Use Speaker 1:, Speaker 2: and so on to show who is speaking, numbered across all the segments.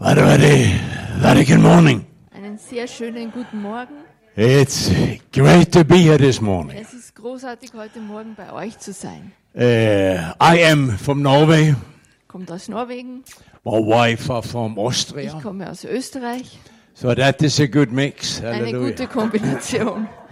Speaker 1: Very, very, very good morning.
Speaker 2: Einen sehr schönen guten Morgen.
Speaker 1: It's great to be here this morning.
Speaker 2: Es ist großartig, heute Morgen bei euch zu sein.
Speaker 1: Uh, I am from Norway.
Speaker 2: Kommt aus Norwegen,
Speaker 1: My wife are from
Speaker 2: ich
Speaker 1: Austria.
Speaker 2: komme aus Österreich.
Speaker 1: So that is a good mix.
Speaker 2: Eine
Speaker 1: Hallelujah.
Speaker 2: gute Kombination.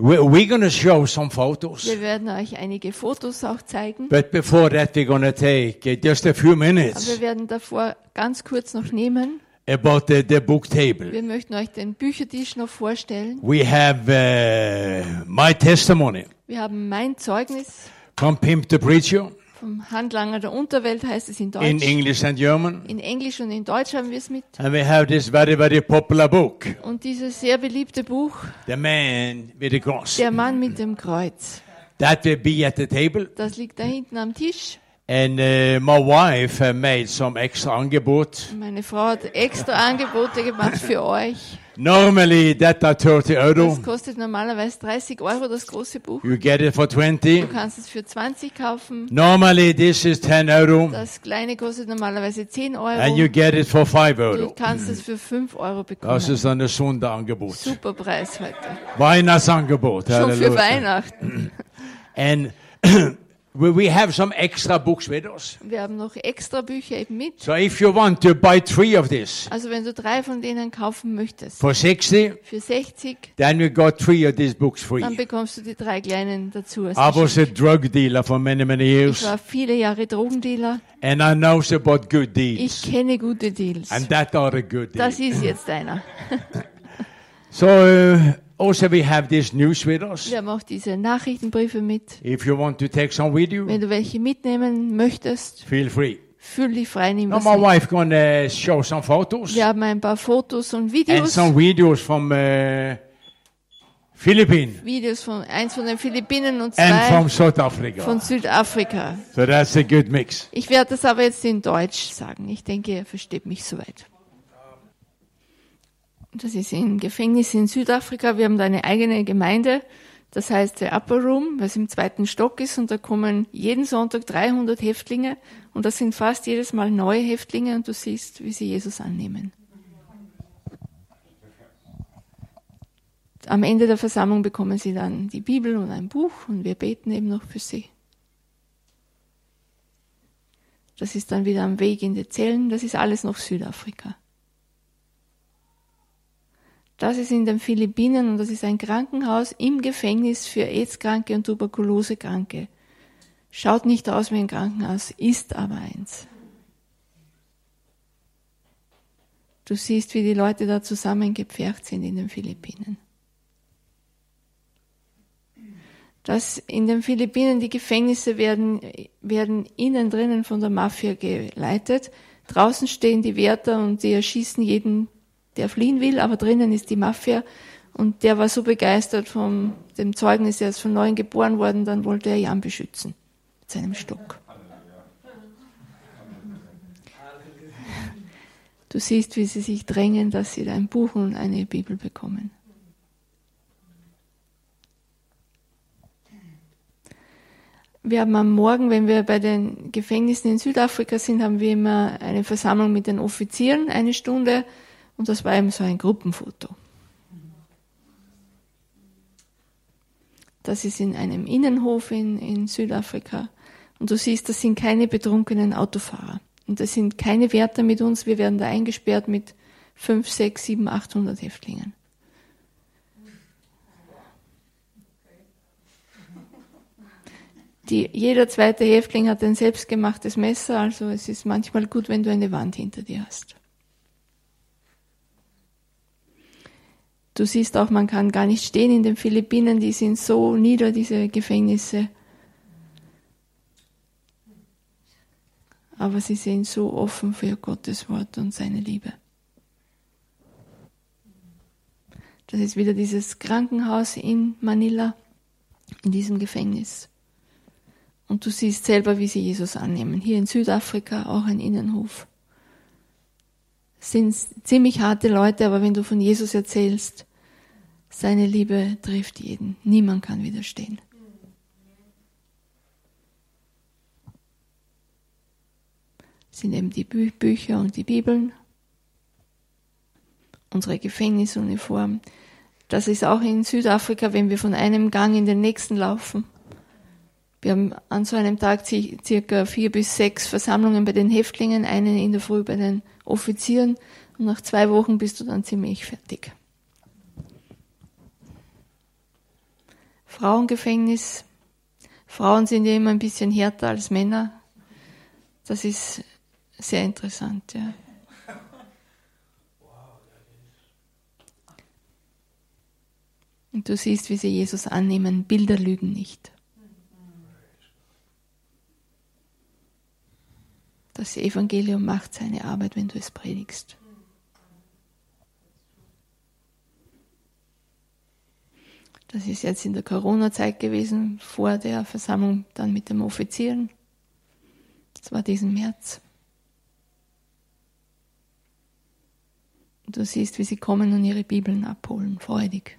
Speaker 1: We- We're to show some photos.
Speaker 2: Wir werden euch einige Fotos auch zeigen.
Speaker 1: But before that, we're to take uh, just a few
Speaker 2: Aber
Speaker 1: minutes
Speaker 2: wir werden davor ganz kurz noch nehmen.
Speaker 1: about the, the book table.
Speaker 2: Wir möchten euch den Büchertisch noch vorstellen.
Speaker 1: We have uh, my testimony
Speaker 2: Wir haben mein Zeugnis
Speaker 1: from Pimp the Preacher
Speaker 2: vom Handlanger der Unterwelt, heißt es in
Speaker 1: in
Speaker 2: Deutsch.
Speaker 1: English and German.
Speaker 2: In Englisch und in Deutsch haben wir es mit.
Speaker 1: And we have this very, very popular book,
Speaker 2: Und dieses sehr beliebte Buch,
Speaker 1: The Man with the Cross.
Speaker 2: Der Mann mit dem Kreuz,
Speaker 1: That will be at the table.
Speaker 2: das liegt da hinten am Tisch.
Speaker 1: And uh, my wife uh, made some extra angebot.
Speaker 2: Meine Frau hat extra Angebote gemacht für euch.
Speaker 1: Normally that are 30 euro.
Speaker 2: Das kostet normalerweise 30 Euro, das große Buch.
Speaker 1: You get it for 20.
Speaker 2: Du kannst es für 20 kaufen.
Speaker 1: Normally this is 10 euro.
Speaker 2: Das kleine kostet normalerweise 10
Speaker 1: And you
Speaker 2: Euro.
Speaker 1: get it for 5
Speaker 2: Du
Speaker 1: euro.
Speaker 2: kannst es für 5 Euro
Speaker 1: Das
Speaker 2: bekommen.
Speaker 1: ist ein Sonderangebot.
Speaker 2: Super Preis heute.
Speaker 1: Weihnachtsangebot.
Speaker 2: Schon für
Speaker 1: Halleluja.
Speaker 2: Weihnachten.
Speaker 1: And we have some extra books with us.
Speaker 2: Wir haben noch extra Bücher eben mit.
Speaker 1: So if you want to buy three of this
Speaker 2: Also wenn du drei von denen kaufen möchtest,
Speaker 1: for 60,
Speaker 2: für 60,
Speaker 1: then we got three of these books free.
Speaker 2: dann bekommst du die drei kleinen dazu. als
Speaker 1: I was a drug dealer for many, many
Speaker 2: Ich
Speaker 1: years,
Speaker 2: war viele Jahre Drogendealer.
Speaker 1: and I know about good
Speaker 2: Ich
Speaker 1: deals.
Speaker 2: kenne gute Deals.
Speaker 1: And that are the good
Speaker 2: Das
Speaker 1: deals.
Speaker 2: ist jetzt einer.
Speaker 1: So uh, also we have this news with us.
Speaker 2: Wir haben auch diese Nachrichtenbriefe mit.
Speaker 1: If you want to take some with you,
Speaker 2: Wenn du welche mitnehmen möchtest,
Speaker 1: feel free.
Speaker 2: fühl dich frei, nimm
Speaker 1: Now my wife gonna show some photos
Speaker 2: Wir haben ein paar Fotos und
Speaker 1: and
Speaker 2: Videos.
Speaker 1: some videos from uh, Philippines
Speaker 2: Videos von eins von den Philippinen und
Speaker 1: and
Speaker 2: zwei
Speaker 1: from South Africa.
Speaker 2: von Südafrika.
Speaker 1: So that's a good mix.
Speaker 2: Ich werde das aber jetzt in Deutsch sagen. Ich denke, ihr versteht mich soweit. Das ist im Gefängnis in Südafrika. Wir haben da eine eigene Gemeinde. Das heißt der Upper Room, was im zweiten Stock ist. Und da kommen jeden Sonntag 300 Häftlinge. Und das sind fast jedes Mal neue Häftlinge. Und du siehst, wie sie Jesus annehmen. Am Ende der Versammlung bekommen sie dann die Bibel und ein Buch. Und wir beten eben noch für sie. Das ist dann wieder am Weg in die Zellen. Das ist alles noch Südafrika. Das ist in den Philippinen und das ist ein Krankenhaus im Gefängnis für AIDS-Kranke und Tuberkulosekranke. Schaut nicht aus wie ein Krankenhaus, ist aber eins. Du siehst, wie die Leute da zusammengepfercht sind in den Philippinen. dass in den Philippinen die Gefängnisse werden, werden innen drinnen von der Mafia geleitet. Draußen stehen die Wärter und die erschießen jeden, der fliehen will, aber drinnen ist die Mafia. Und der war so begeistert von dem Zeugnis, er ist von neuem geboren worden, dann wollte er Jan beschützen mit seinem Stock. Du siehst, wie sie sich drängen, dass sie ein Buch und eine Bibel bekommen. Wir haben am Morgen, wenn wir bei den Gefängnissen in Südafrika sind, haben wir immer eine Versammlung mit den Offizieren, eine Stunde, und das war eben so ein Gruppenfoto. Das ist in einem Innenhof in, in Südafrika. Und du siehst, das sind keine betrunkenen Autofahrer. Und das sind keine Wärter mit uns. Wir werden da eingesperrt mit fünf, sechs, sieben, achthundert Häftlingen. Die, jeder zweite Häftling hat ein selbstgemachtes Messer, also es ist manchmal gut, wenn du eine Wand hinter dir hast. Du siehst auch, man kann gar nicht stehen in den Philippinen, die sind so nieder, diese Gefängnisse. Aber sie sind so offen für Gottes Wort und seine Liebe. Das ist wieder dieses Krankenhaus in Manila, in diesem Gefängnis. Und du siehst selber, wie sie Jesus annehmen. Hier in Südafrika auch ein Innenhof. Es sind ziemlich harte Leute, aber wenn du von Jesus erzählst, seine Liebe trifft jeden. Niemand kann widerstehen. sind eben die Bü Bücher und die Bibeln, unsere Gefängnisuniform. Das ist auch in Südafrika, wenn wir von einem Gang in den nächsten laufen. Wir haben an so einem Tag circa vier bis sechs Versammlungen bei den Häftlingen, eine in der Früh bei den Offizieren und nach zwei Wochen bist du dann ziemlich fertig. Frauengefängnis. Frauen sind ja immer ein bisschen härter als Männer. Das ist sehr interessant, ja. Und du siehst, wie sie Jesus annehmen. Bilder lügen nicht. Das Evangelium macht seine Arbeit, wenn du es predigst. Das ist jetzt in der Corona-Zeit gewesen, vor der Versammlung dann mit dem Offizieren. Das war diesen März. Und du siehst, wie sie kommen und ihre Bibeln abholen, freudig.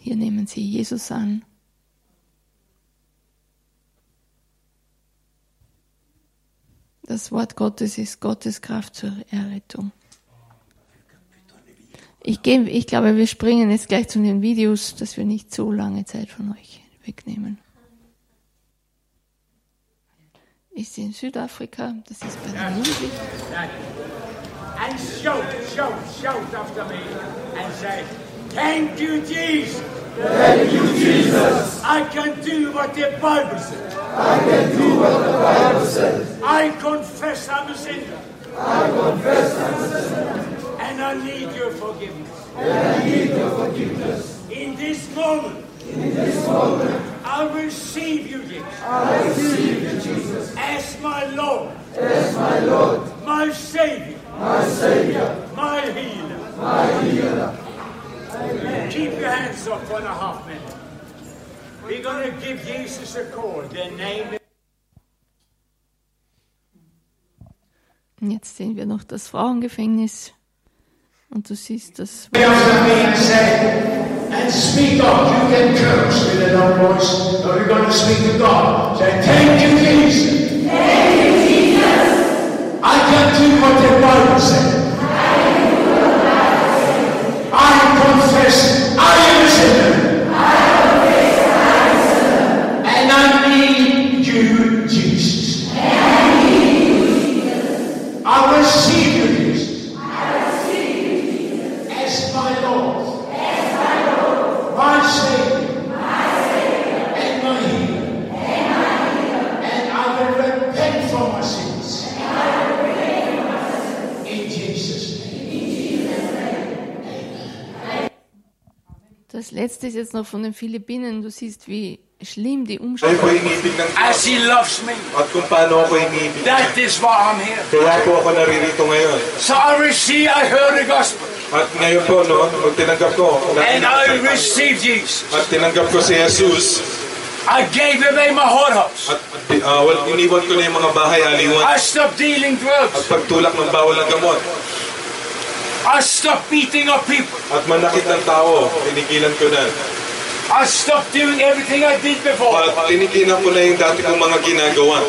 Speaker 2: Hier nehmen sie Jesus an. Das Wort Gottes ist Gottes Kraft zur Errettung. Ich, gebe, ich glaube, wir springen jetzt gleich zu den Videos, dass wir nicht so lange Zeit von euch wegnehmen. Ist in Südafrika, das ist bei den Jugendlichen.
Speaker 1: And shout, shout, shout after me and say, Thank you, Jesus.
Speaker 3: Thank you, Jesus.
Speaker 1: I can do what the Bible says.
Speaker 3: I can do what the Bible says.
Speaker 1: I confess I'm a sinner.
Speaker 3: I confess I'm a sinner.
Speaker 1: And I need your forgiveness.
Speaker 3: And I need your forgiveness.
Speaker 1: In this moment,
Speaker 3: In this moment,
Speaker 1: I receive you, Jesus,
Speaker 3: I receive you, Jesus,
Speaker 1: as my Lord,
Speaker 3: as my Lord,
Speaker 1: my Savior,
Speaker 3: my Savior,
Speaker 1: my healer.
Speaker 3: my healer.
Speaker 1: Keep your hands up for a half minute. We're going to give Jesus a call. The name
Speaker 2: Und jetzt sehen wir noch das Frauengefängnis. Und du siehst das.
Speaker 4: and speak up. You can curse with a loud voice, or you're going to speak to God. Say, thank you, Jesus. Thank you, Jesus. I can do what the Bible says. I confess
Speaker 2: Das letzte ist jetzt noch von den Philippinen. Du siehst, wie schlimm die Umstände
Speaker 5: ng
Speaker 1: As He loves me.
Speaker 5: At kung paano ako inibig.
Speaker 1: That is why I'm here.
Speaker 5: Kaya po ako naririto ngayon.
Speaker 1: So I receive, I heard the gospel.
Speaker 5: At ngayon po, no, nung tinanggap ko,
Speaker 1: And I received Jesus.
Speaker 5: at tinanggap ko si Jesus,
Speaker 1: I gave away my whorehouse.
Speaker 5: at uh, well, iniwan ko na yung mga bahay aliwan,
Speaker 1: I stopped dealing
Speaker 5: at
Speaker 1: drugs.
Speaker 5: pagtulak ng bawal ng gamot,
Speaker 1: I stopped beating up people.
Speaker 5: at manakit ng tao, tinigilan ko na.
Speaker 1: I stopped doing everything I did before.
Speaker 5: At tinigilan ko na yung dati kong mga ginagawa.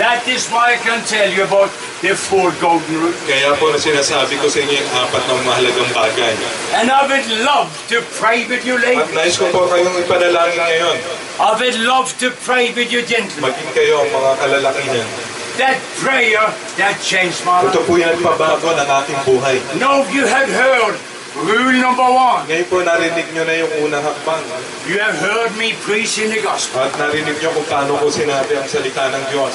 Speaker 1: That is why I can tell you about the four golden rules.
Speaker 5: Kaya po na sinasabi ko sa inyo yung apat ng mahalagang bagay.
Speaker 1: And I would love to pray with you,
Speaker 5: At
Speaker 1: ladies.
Speaker 5: nais ko po kayong ipanalangin ngayon,
Speaker 1: I would love to pray with you, gentlemen.
Speaker 5: maging kayo ang mga kalalakihan.
Speaker 1: That prayer that changed my
Speaker 5: Ito
Speaker 1: life.
Speaker 5: po yung nagpabago ng aking buhay.
Speaker 1: Now you have heard rule number one.
Speaker 5: Ngayon po narinig nyo na yung unang hakbang.
Speaker 1: You have heard me preaching the gospel.
Speaker 5: At narinig nyo kung paano ko sinabi ang salita ng Diyos.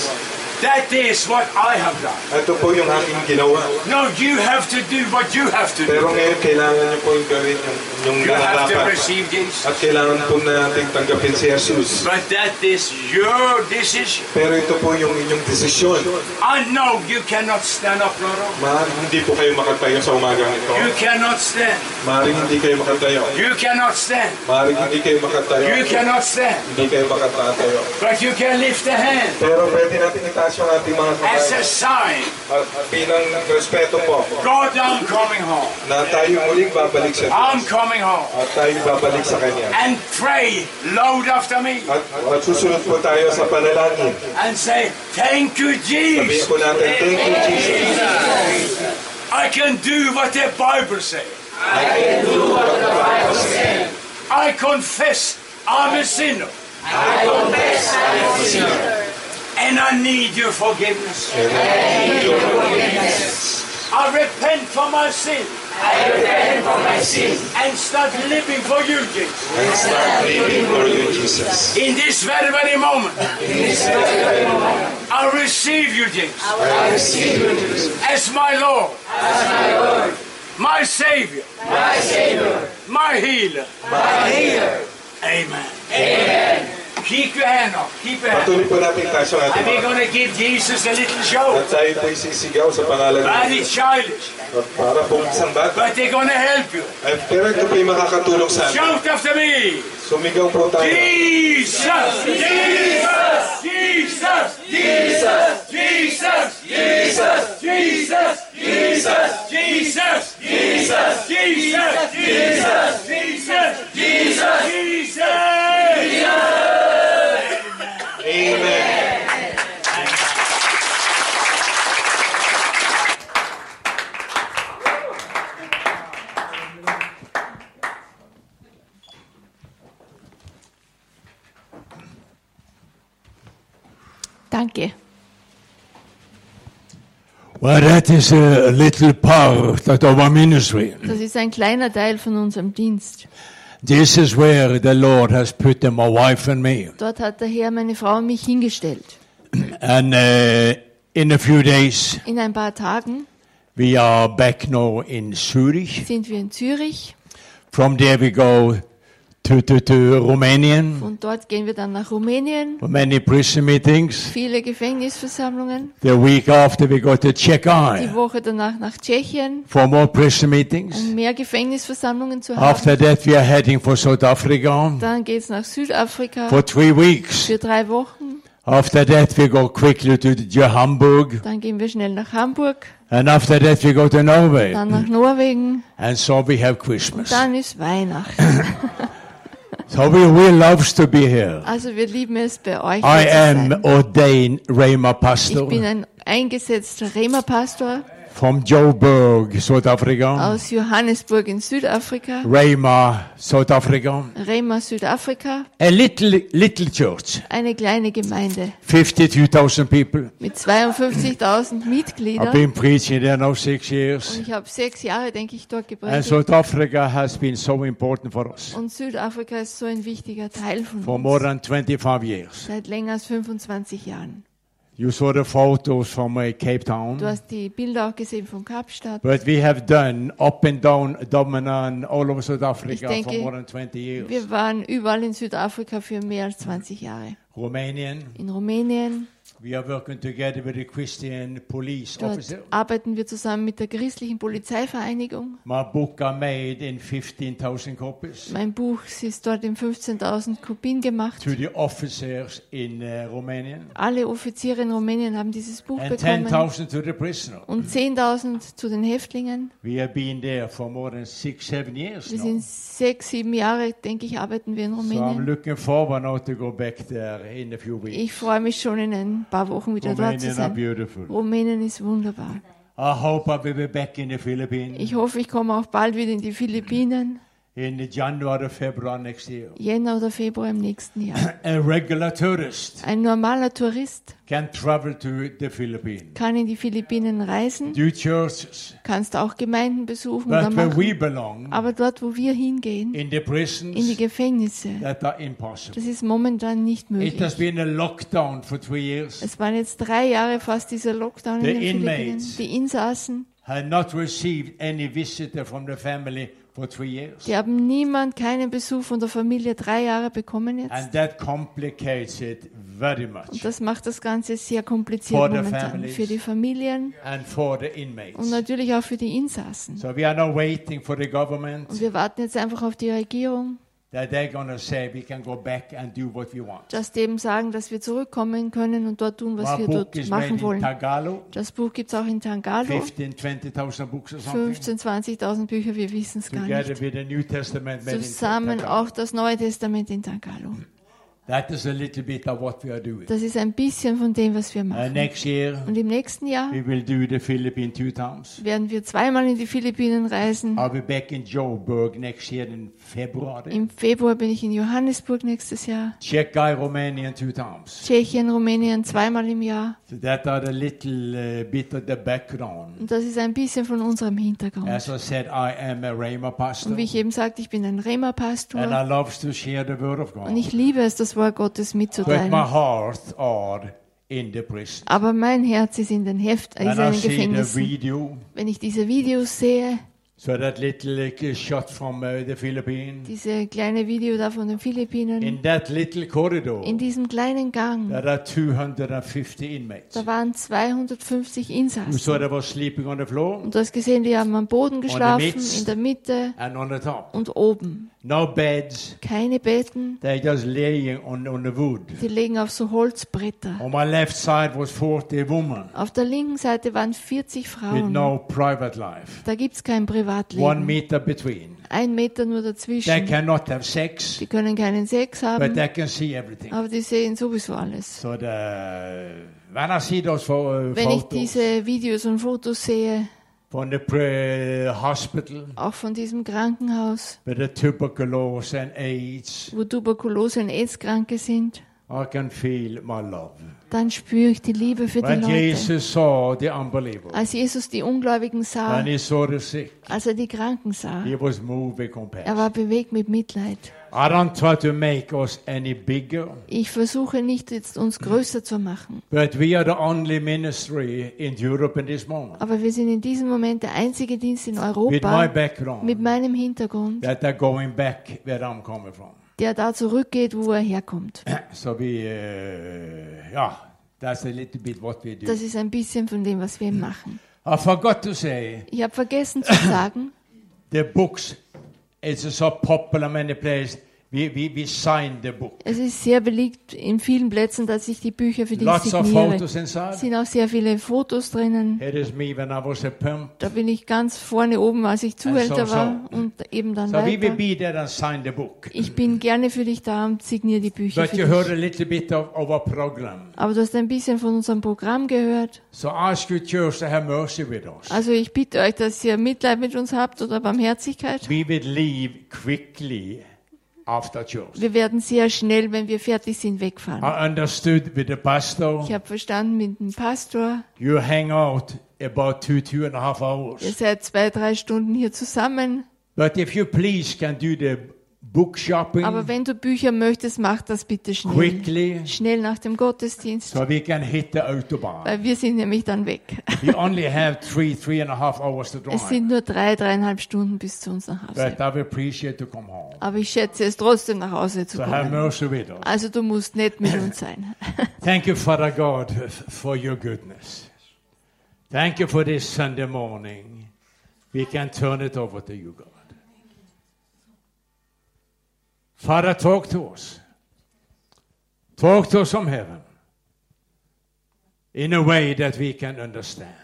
Speaker 1: That is what I have done.
Speaker 5: Ito po yung aking ginawa.
Speaker 1: No, you have to do what you have to do.
Speaker 5: Pero ngayon kailangan nyo po yung gawin yung, yung
Speaker 1: You have to receive this.
Speaker 5: At kailangan po natin tanggapin si Jesus.
Speaker 1: But that is your decision.
Speaker 5: Pero ito po yung inyong desisyon.
Speaker 1: I know you cannot stand up, Loro.
Speaker 5: Maaaring hindi po kayo makatayo sa umagang ito.
Speaker 1: You cannot stand.
Speaker 5: Maaaring hindi kayo makatayo.
Speaker 1: You cannot stand.
Speaker 5: Maaaring hindi kayo makatayo.
Speaker 1: You cannot stand.
Speaker 5: Hindi kayo makatayo.
Speaker 1: But you can lift a hand.
Speaker 5: Pero pwede natin itaas yung ating mga kamay.
Speaker 6: as a sign,
Speaker 5: bilang respeto po
Speaker 6: God, I'm coming home.
Speaker 5: na tayo muling babalik sa
Speaker 6: I'm coming home.
Speaker 5: At tayo babalik sa Kanya.
Speaker 6: And pray loud after me
Speaker 5: At, at susunod po tayo sa panalangin.
Speaker 6: and say, Thank you, Jesus.
Speaker 5: Sabihin po natin, thank you, Jesus.
Speaker 6: I can do what the Bible says. I confess I'm a sinner. I confess I'm a sinner. And I need your forgiveness. I repent for my sin. I repent for my sin. And start living for you, Jesus.
Speaker 5: And start living for you, Jesus.
Speaker 6: In this very, very moment. I receive you, Jesus.
Speaker 5: I receive you, Jesus.
Speaker 6: As my Lord. My Savior. my healer My healer. Amen. Amen. Keep your hand up. Keep your hand up.
Speaker 5: Patuloy po natin ating
Speaker 6: And we're to give Jesus a little show.
Speaker 5: At tayo po'y sisigaw sa pangalan ng
Speaker 6: Very childish.
Speaker 5: At para pong isang bata.
Speaker 6: But they're going to help you.
Speaker 5: At pero ito po'y makakatulong sa atin.
Speaker 6: Shout after me.
Speaker 5: Sumigaw po tayo.
Speaker 6: Jesus! Jesus!
Speaker 1: That is a little part of our ministry.
Speaker 2: Das ist ein kleiner Teil von unserem Dienst.
Speaker 1: This is where the Lord has put my wife and me.
Speaker 2: Dort hat der Herr meine Frau und mich hingestellt.
Speaker 1: And uh, in a few days,
Speaker 2: In ein paar Tagen
Speaker 1: we are back now in Zurich.
Speaker 2: sind wir in Zürich
Speaker 1: From there, we go to, to, to Romanian
Speaker 2: und dort gehen wir dann nach Rumänien.
Speaker 1: many prison meetings.
Speaker 2: Viele Gefängnisversammlungen.
Speaker 1: The week after, we go to
Speaker 2: Die
Speaker 1: Czechia
Speaker 2: Woche danach nach Tschechien,
Speaker 1: for more prison meetings.
Speaker 2: um mehr Gefängnisversammlungen zu haben.
Speaker 1: After that, we are heading for South Africa
Speaker 2: Dann geht's nach Südafrika
Speaker 1: for three weeks.
Speaker 2: für drei Wochen.
Speaker 1: After that, we go quickly to Johannesburg.
Speaker 2: Dann gehen wir schnell nach Hamburg,
Speaker 1: And after that, we go to Norway.
Speaker 2: dann nach Norwegen.
Speaker 1: And so we have Christmas.
Speaker 2: Dann ist Weihnachten.
Speaker 1: So we will loves to be here.
Speaker 2: Also wir lieben es bei euch.
Speaker 1: I am ordained Rhema
Speaker 2: Ich
Speaker 1: pastor
Speaker 2: bin ein eingesetzter Rema-Pastor
Speaker 1: from Joburg, South Africa.
Speaker 2: aus Johannesburg in Südafrika.
Speaker 1: Rhema, South Africa.
Speaker 2: Rema Südafrika,
Speaker 1: A little, little church.
Speaker 2: eine kleine Gemeinde
Speaker 1: 52,000 people.
Speaker 2: mit 52.000
Speaker 1: I've
Speaker 2: Mitgliedern.
Speaker 1: been preaching there now six years.
Speaker 2: Und ich habe sechs Jahre, denke ich, dort
Speaker 1: And
Speaker 2: gepredigt.
Speaker 1: South Africa has been so important for us
Speaker 2: Und Südafrika ist so ein wichtiger Teil von
Speaker 1: for more
Speaker 2: uns.
Speaker 1: than 25 years.
Speaker 2: Seit länger als 25 Jahren.
Speaker 1: You saw the photos from uh, Cape
Speaker 2: Du
Speaker 1: Town.
Speaker 2: hast die Bilder auch gesehen von Kapstadt.
Speaker 1: But we have done up and down Dominan all over South Africa
Speaker 2: Ich
Speaker 1: for
Speaker 2: denke,
Speaker 1: more than 20 years.
Speaker 2: Wir waren überall in Südafrika für mehr als 20 Jahre.
Speaker 1: Romanian.
Speaker 2: In Rumänien, Dort arbeiten wir zusammen mit der christlichen Polizeivereinigung. Mein Buch ist dort in 15.000 Kopien gemacht. Alle Offiziere in Rumänien haben dieses Buch bekommen. Und 10.000 zu den Häftlingen. Wir sind sechs, sieben Jahre, denke ich, arbeiten wir in Rumänien. Ich freue mich schon in ein paar Wochen wieder dort zu
Speaker 1: are
Speaker 2: sein.
Speaker 1: beautiful.
Speaker 2: Rumänien ist wunderbar.
Speaker 1: I hope I will be back in the Philippines
Speaker 2: Ich hoffe, ich komme auch bald wieder in die Philippinen,
Speaker 1: in January, February next year.
Speaker 2: Jänner oder Februar im nächsten Jahr.
Speaker 1: A regular tourist
Speaker 2: Ein normaler Tourist
Speaker 1: can travel to the Philippines.
Speaker 2: kann in die Philippinen reisen,
Speaker 1: Do churches,
Speaker 2: kannst auch Gemeinden besuchen oder
Speaker 1: but where we belong,
Speaker 2: Aber dort, wo wir hingehen,
Speaker 1: in the
Speaker 2: in die
Speaker 1: prisons,
Speaker 2: Gefängnisse,
Speaker 1: that are impossible.
Speaker 2: das ist momentan nicht
Speaker 1: It has
Speaker 2: möglich.
Speaker 1: been a lockdown for three years.
Speaker 2: Es waren jetzt drei Jahre fast dieser Lockdown in
Speaker 1: The
Speaker 2: den Philippinen.
Speaker 1: inmates.
Speaker 2: Die Insassen,
Speaker 1: Had not received any visitor from the family.
Speaker 2: Die haben niemand, keinen Besuch von der Familie drei Jahre bekommen jetzt. Und das macht das Ganze sehr kompliziert
Speaker 1: For
Speaker 2: momentan. Für die Familien und natürlich auch für die Insassen.
Speaker 1: So we are now waiting for the government
Speaker 2: Und wir warten jetzt einfach auf die Regierung,
Speaker 1: that they're going to say we can go back and do what we want.
Speaker 2: dass die eben sagen, dass wir zurückkommen können und dort tun, was wir dort machen wollen. Das Buch gibt es auch in Tangalo.
Speaker 1: 15, 20,000 books or something.
Speaker 2: 15, 20.000 Bücher, wir wissen es gar nicht. Zusammen auch das Neue Testament in Tangalo.
Speaker 1: That is a little bit of what we are doing.
Speaker 2: Das ist ein bisschen von dem, was wir machen.
Speaker 1: next year,
Speaker 2: Und im nächsten Jahr
Speaker 1: we will do the Philippines two times.
Speaker 2: werden wir zweimal in die Philippinen reisen.
Speaker 1: I'll be back in Joburg next year in February.
Speaker 2: Im Februar bin ich in Johannesburg nächstes Jahr.
Speaker 1: Czechia, Romania two times.
Speaker 2: Tschechien, Rumänien zweimal im Jahr.
Speaker 1: So that are a little uh, bit of the background.
Speaker 2: Und das ist ein bisschen von unserem Hintergrund.
Speaker 1: As I said, I am a Rhema pastor.
Speaker 2: Und wie ich eben sagte, ich bin ein
Speaker 1: And
Speaker 2: Rema-Pastor.
Speaker 1: I love to share the word of God.
Speaker 2: Und ich liebe es, das Wort Gottes
Speaker 1: But my
Speaker 2: mitzuteilen.
Speaker 1: heart are.
Speaker 2: Aber mein Herz ist in den Heft, ist
Speaker 1: And
Speaker 2: in den Gefängnissen.
Speaker 1: video.
Speaker 2: Wenn ich diese Videos sehe,
Speaker 1: So that little shot from uh, the Philippines.
Speaker 2: diese kleine Video da von den Philippinen,
Speaker 1: In that little corridor,
Speaker 2: in diesem kleinen Gang,
Speaker 1: there are 250 inmates.
Speaker 2: da waren 250
Speaker 1: You
Speaker 2: Insassen.
Speaker 1: saw they were sleeping on the floor
Speaker 2: Und du hast gesehen, die haben am Boden geschlafen,
Speaker 1: midst.
Speaker 2: in der Mitte
Speaker 1: and on the top.
Speaker 2: und oben.
Speaker 1: No beds.
Speaker 2: Keine Betten,
Speaker 1: They're just laying on, on the wood.
Speaker 2: die liegen auf so Holzbretter.
Speaker 1: On my left side was 40 women
Speaker 2: Auf der linken Seite waren 40
Speaker 1: with
Speaker 2: Frauen.
Speaker 1: no private life.
Speaker 2: Da gibt's kein
Speaker 1: One
Speaker 2: Privatleben.
Speaker 1: meter between.
Speaker 2: Ein Meter nur
Speaker 1: They
Speaker 2: dazwischen.
Speaker 1: cannot have sex,
Speaker 2: Die können keinen Sex
Speaker 1: but
Speaker 2: haben,
Speaker 1: they can see everything.
Speaker 2: aber die sehen sowieso alles.
Speaker 1: So the, when I see those pho- uh,
Speaker 2: Wenn ich
Speaker 1: photos
Speaker 2: diese Videos und Fotos sehe,
Speaker 1: from the pre- hospital
Speaker 2: auch von diesem Krankenhaus,
Speaker 1: with the tuberculosis and AIDS,
Speaker 2: wo Tuberkulose und AIDS-Kranke sind,
Speaker 1: I can feel my love.
Speaker 2: dann spüre ich die Liebe für die
Speaker 1: When
Speaker 2: Leute.
Speaker 1: Jesus saw the unbelievers
Speaker 2: Als Jesus die Ungläubigen sah,
Speaker 1: and he saw the sick,
Speaker 2: als er die Kranken sah,
Speaker 1: he was moved with
Speaker 2: er war bewegt mit Mitleid.
Speaker 1: I don't try to make us any bigger,
Speaker 2: Ich versuche nicht jetzt uns größer zu machen,
Speaker 1: but we are the only ministry in Europe in this moment
Speaker 2: aber wir sind in diesem Moment der einzige Dienst in
Speaker 1: with my
Speaker 2: Europa
Speaker 1: background
Speaker 2: mit meinem Hintergrund,
Speaker 1: that are going back where I'm coming from.
Speaker 2: Der da zurückgeht, wo er herkommt.
Speaker 1: So we, yeah, that's a little bit what we do.
Speaker 2: Das ist ein bisschen von dem, was wir machen.
Speaker 1: I forgot to say
Speaker 2: Ich habe vergessen zu sagen,
Speaker 1: the books. It's so popular many places. We, we, we sign the book.
Speaker 2: es ist sehr beliebt in vielen Plätzen, dass ich die Bücher für dich
Speaker 1: Lots
Speaker 2: signiere. Es sind auch sehr viele Fotos drinnen.
Speaker 1: Here is me when I was a pimp.
Speaker 2: Da bin ich ganz vorne oben, als ich Zuhälter
Speaker 1: so, so.
Speaker 2: war und eben dann
Speaker 1: So we
Speaker 2: weiter.
Speaker 1: be there and sign the book.
Speaker 2: Ich bin gerne für dich da und signiere die Bücher
Speaker 1: But
Speaker 2: für
Speaker 1: you heard a
Speaker 2: dich.
Speaker 1: little bit of our program.
Speaker 2: Aber du hast ein bisschen von unserem Programm gehört.
Speaker 1: So ask your church to have mercy with us.
Speaker 2: Also ich bitte euch, dass ihr Mitleid mit uns habt oder Barmherzigkeit.
Speaker 1: We will leave quickly.
Speaker 2: Wir werden sehr schnell, wenn wir fertig sind, wegfahren.
Speaker 1: I understood with the pastor.
Speaker 2: Ich habe verstanden mit dem Pastor,
Speaker 1: You hang out about two, two and a half
Speaker 2: ihr
Speaker 1: hours.
Speaker 2: seid zwei, drei Stunden hier zusammen.
Speaker 1: But if you please can do the book shopping
Speaker 2: Aber wenn du Bücher möchtest, mach das bitte schnell.
Speaker 1: quickly
Speaker 2: Schnell nach dem Gottesdienst,
Speaker 1: so we can hit the autobahn.
Speaker 2: weil wir sind nämlich dann weg.
Speaker 1: We only have three, three and a half hours to
Speaker 2: Es
Speaker 1: drive.
Speaker 2: sind nur drei, dreieinhalb Stunden bis zu uns nach Hause.
Speaker 1: But I appreciate to come home.
Speaker 2: Aber ich schätze es trotzdem nach Hause zu
Speaker 1: So have
Speaker 2: kommen.
Speaker 1: mercy with us.
Speaker 2: Also du musst nett mit uns sein.
Speaker 1: Thank you, Father God, for your goodness. Thank you for this Sunday morning. We can turn it over to you, God. Father, talk to us. Talk to us from heaven in a way that we can understand.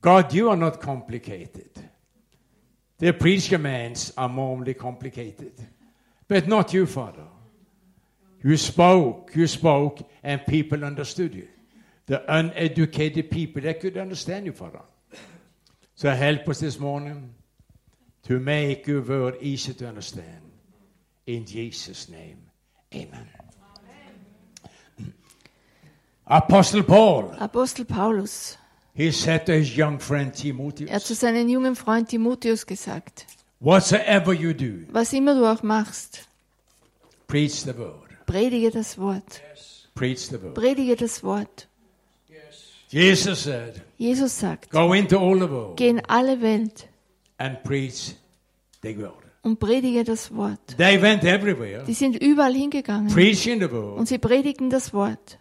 Speaker 1: God, you are not complicated. The preach commands are normally complicated, but not you, Father. You spoke, you spoke, and people understood you. The uneducated people, they could understand you, Father. So help us this morning to make your word easy to understand. In Jesus' name, amen. Apostle Paul,
Speaker 2: Apostel Paulus,
Speaker 1: he said to his young friend
Speaker 2: er hat zu
Speaker 1: Timotheus,
Speaker 2: seinem jungen Freund Timotheus gesagt,
Speaker 1: whatsoever you do,
Speaker 2: was immer du auch machst,
Speaker 1: preach the word.
Speaker 2: predige das Wort. Yes.
Speaker 1: Preach the word.
Speaker 2: Predige das Wort.
Speaker 1: Jesus said,
Speaker 2: Jesus sagt,
Speaker 1: go into all the world
Speaker 2: geh in alle Welt
Speaker 1: and preach the word.
Speaker 2: Und predige das Wort.
Speaker 1: They went everywhere,
Speaker 2: Die sind überall hingegangen
Speaker 1: preaching the word,
Speaker 2: und sie predigten das Wort.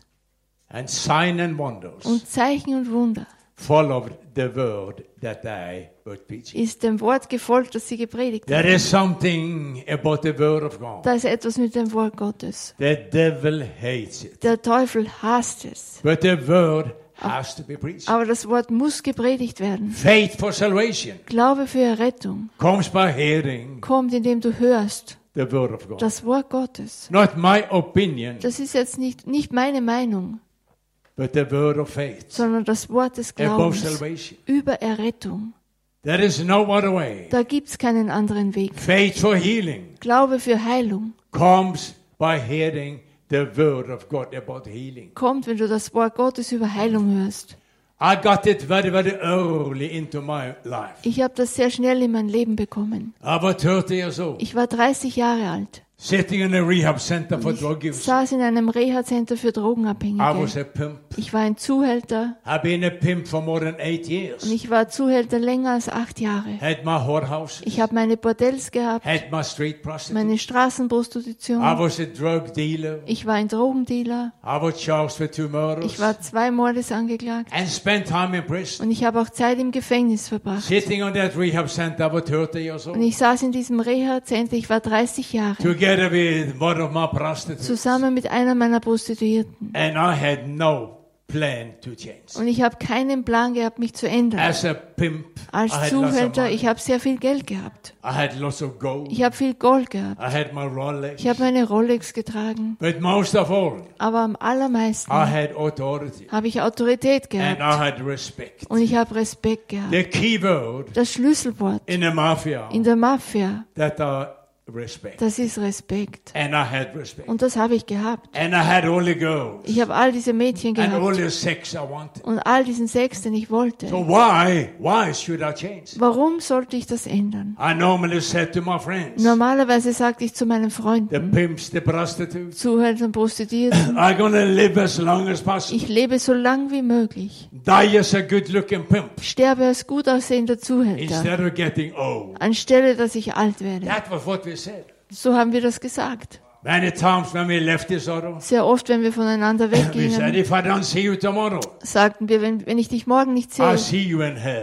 Speaker 1: and sign and wonders
Speaker 2: Und Zeichen und Wunder
Speaker 1: followed the word that I was preaching.
Speaker 2: ist dem Wort gefolgt, das sie gepredigt
Speaker 1: There
Speaker 2: haben.
Speaker 1: is something about the word of God.
Speaker 2: Da ist etwas mit dem Wort Gottes.
Speaker 1: The devil hates it.
Speaker 2: Der Teufel hasst es.
Speaker 1: But the word has to be preached.
Speaker 2: Aber das Wort muss gepredigt werden.
Speaker 1: Faith for salvation
Speaker 2: Glaube für Errettung
Speaker 1: comes by hearing
Speaker 2: kommt, indem du hörst
Speaker 1: the word of God.
Speaker 2: das Wort Gottes.
Speaker 1: Not my opinion,
Speaker 2: Das ist jetzt nicht, nicht meine Meinung,
Speaker 1: but the word of faith
Speaker 2: sondern das Wort des
Speaker 1: above
Speaker 2: Glaubens
Speaker 1: salvation.
Speaker 2: über Errettung.
Speaker 1: There is no other way.
Speaker 2: Da gibt's keinen anderen Weg.
Speaker 1: Faith for healing
Speaker 2: Glaube für Heilung
Speaker 1: comes by hearing the word of God about healing.
Speaker 2: kommt, wenn du das Wort Gottes über Heilung hörst.
Speaker 1: I got it very, very early into my life.
Speaker 2: Ich habe das sehr schnell in mein Leben bekommen.
Speaker 1: I was 30 years old,
Speaker 2: Ich war 30 Jahre alt.
Speaker 1: Sitting in a rehab center for drug
Speaker 2: Ich saß in einem Reha-Center für
Speaker 1: I was
Speaker 2: Drogenabhängige.
Speaker 1: a pimp.
Speaker 2: Ich war ein Zuhälter
Speaker 1: I've been a pimp for more than eight
Speaker 2: und
Speaker 1: years.
Speaker 2: ich war Zuhälter länger als acht Jahre.
Speaker 1: Had my whorehouses,
Speaker 2: Ich habe meine Bordells gehabt,
Speaker 1: had my street prostitutes.
Speaker 2: meine
Speaker 1: I
Speaker 2: Straßenprostitution.
Speaker 1: was a drug dealer.
Speaker 2: Ich war ein Drogendealer.
Speaker 1: I was charged with two murders
Speaker 2: Ich war zwei Mordes angeklagt.
Speaker 1: and spent time in prison.
Speaker 2: Und ich habe auch Zeit im Gefängnis verbracht.
Speaker 1: Sitting on that rehab center, I was 30 years
Speaker 2: Und
Speaker 1: old.
Speaker 2: ich saß in diesem Reha-Center, ich war 30 Jahre,
Speaker 1: Together
Speaker 2: zusammen mit einer meiner Prostituierten.
Speaker 1: And I had no plan to change.
Speaker 2: Und ich habe keinen Plan gehabt, mich zu ändern.
Speaker 1: As a pimp,
Speaker 2: Als
Speaker 1: I had lots of
Speaker 2: Zuhälter, ich habe sehr viel Geld gehabt.
Speaker 1: I had lots of gold.
Speaker 2: Ich habe viel Gold gehabt.
Speaker 1: I had my Rolex.
Speaker 2: Ich habe meine Rolex getragen.
Speaker 1: But most of all,
Speaker 2: Aber am allermeisten habe ich Autorität
Speaker 1: and
Speaker 2: gehabt.
Speaker 1: I had respect.
Speaker 2: Und ich habe Respekt gehabt.
Speaker 1: The key word
Speaker 2: Das Schlüsselwort
Speaker 1: in the mafia
Speaker 2: in der Mafia,
Speaker 1: that I respect.
Speaker 2: das ist Respekt.
Speaker 1: And I had respect.
Speaker 2: Und das habe ich gehabt.
Speaker 1: And I had all the girls
Speaker 2: Ich habe all diese Mädchen
Speaker 1: and all
Speaker 2: gehabt.
Speaker 1: the sex I wanted.
Speaker 2: Und all diesen Sex, den ich wollte.
Speaker 1: So why, why should I change?
Speaker 2: Warum sollte ich das ändern?
Speaker 1: I normally said to my friends,
Speaker 2: Normalerweise sagte ich zu meinen
Speaker 1: the
Speaker 2: Freunden,
Speaker 1: pimps, the prostitutes,
Speaker 2: Zuhältern, Prostituierten,
Speaker 1: I'm gonna live as long as possible.
Speaker 2: ich lebe so lang wie möglich.
Speaker 1: Die as a good-looking pimp
Speaker 2: Sterbe als gut aussehender Zuhälter,
Speaker 1: instead of getting old.
Speaker 2: anstelle dass ich alt werde.
Speaker 1: That was what we.
Speaker 2: So haben wir das gesagt.
Speaker 1: Many times when we left this auto,
Speaker 2: Sehr oft, wenn wir voneinander
Speaker 1: said,
Speaker 2: weggingen, sagten wir, wenn, wenn ich dich morgen nicht sehe,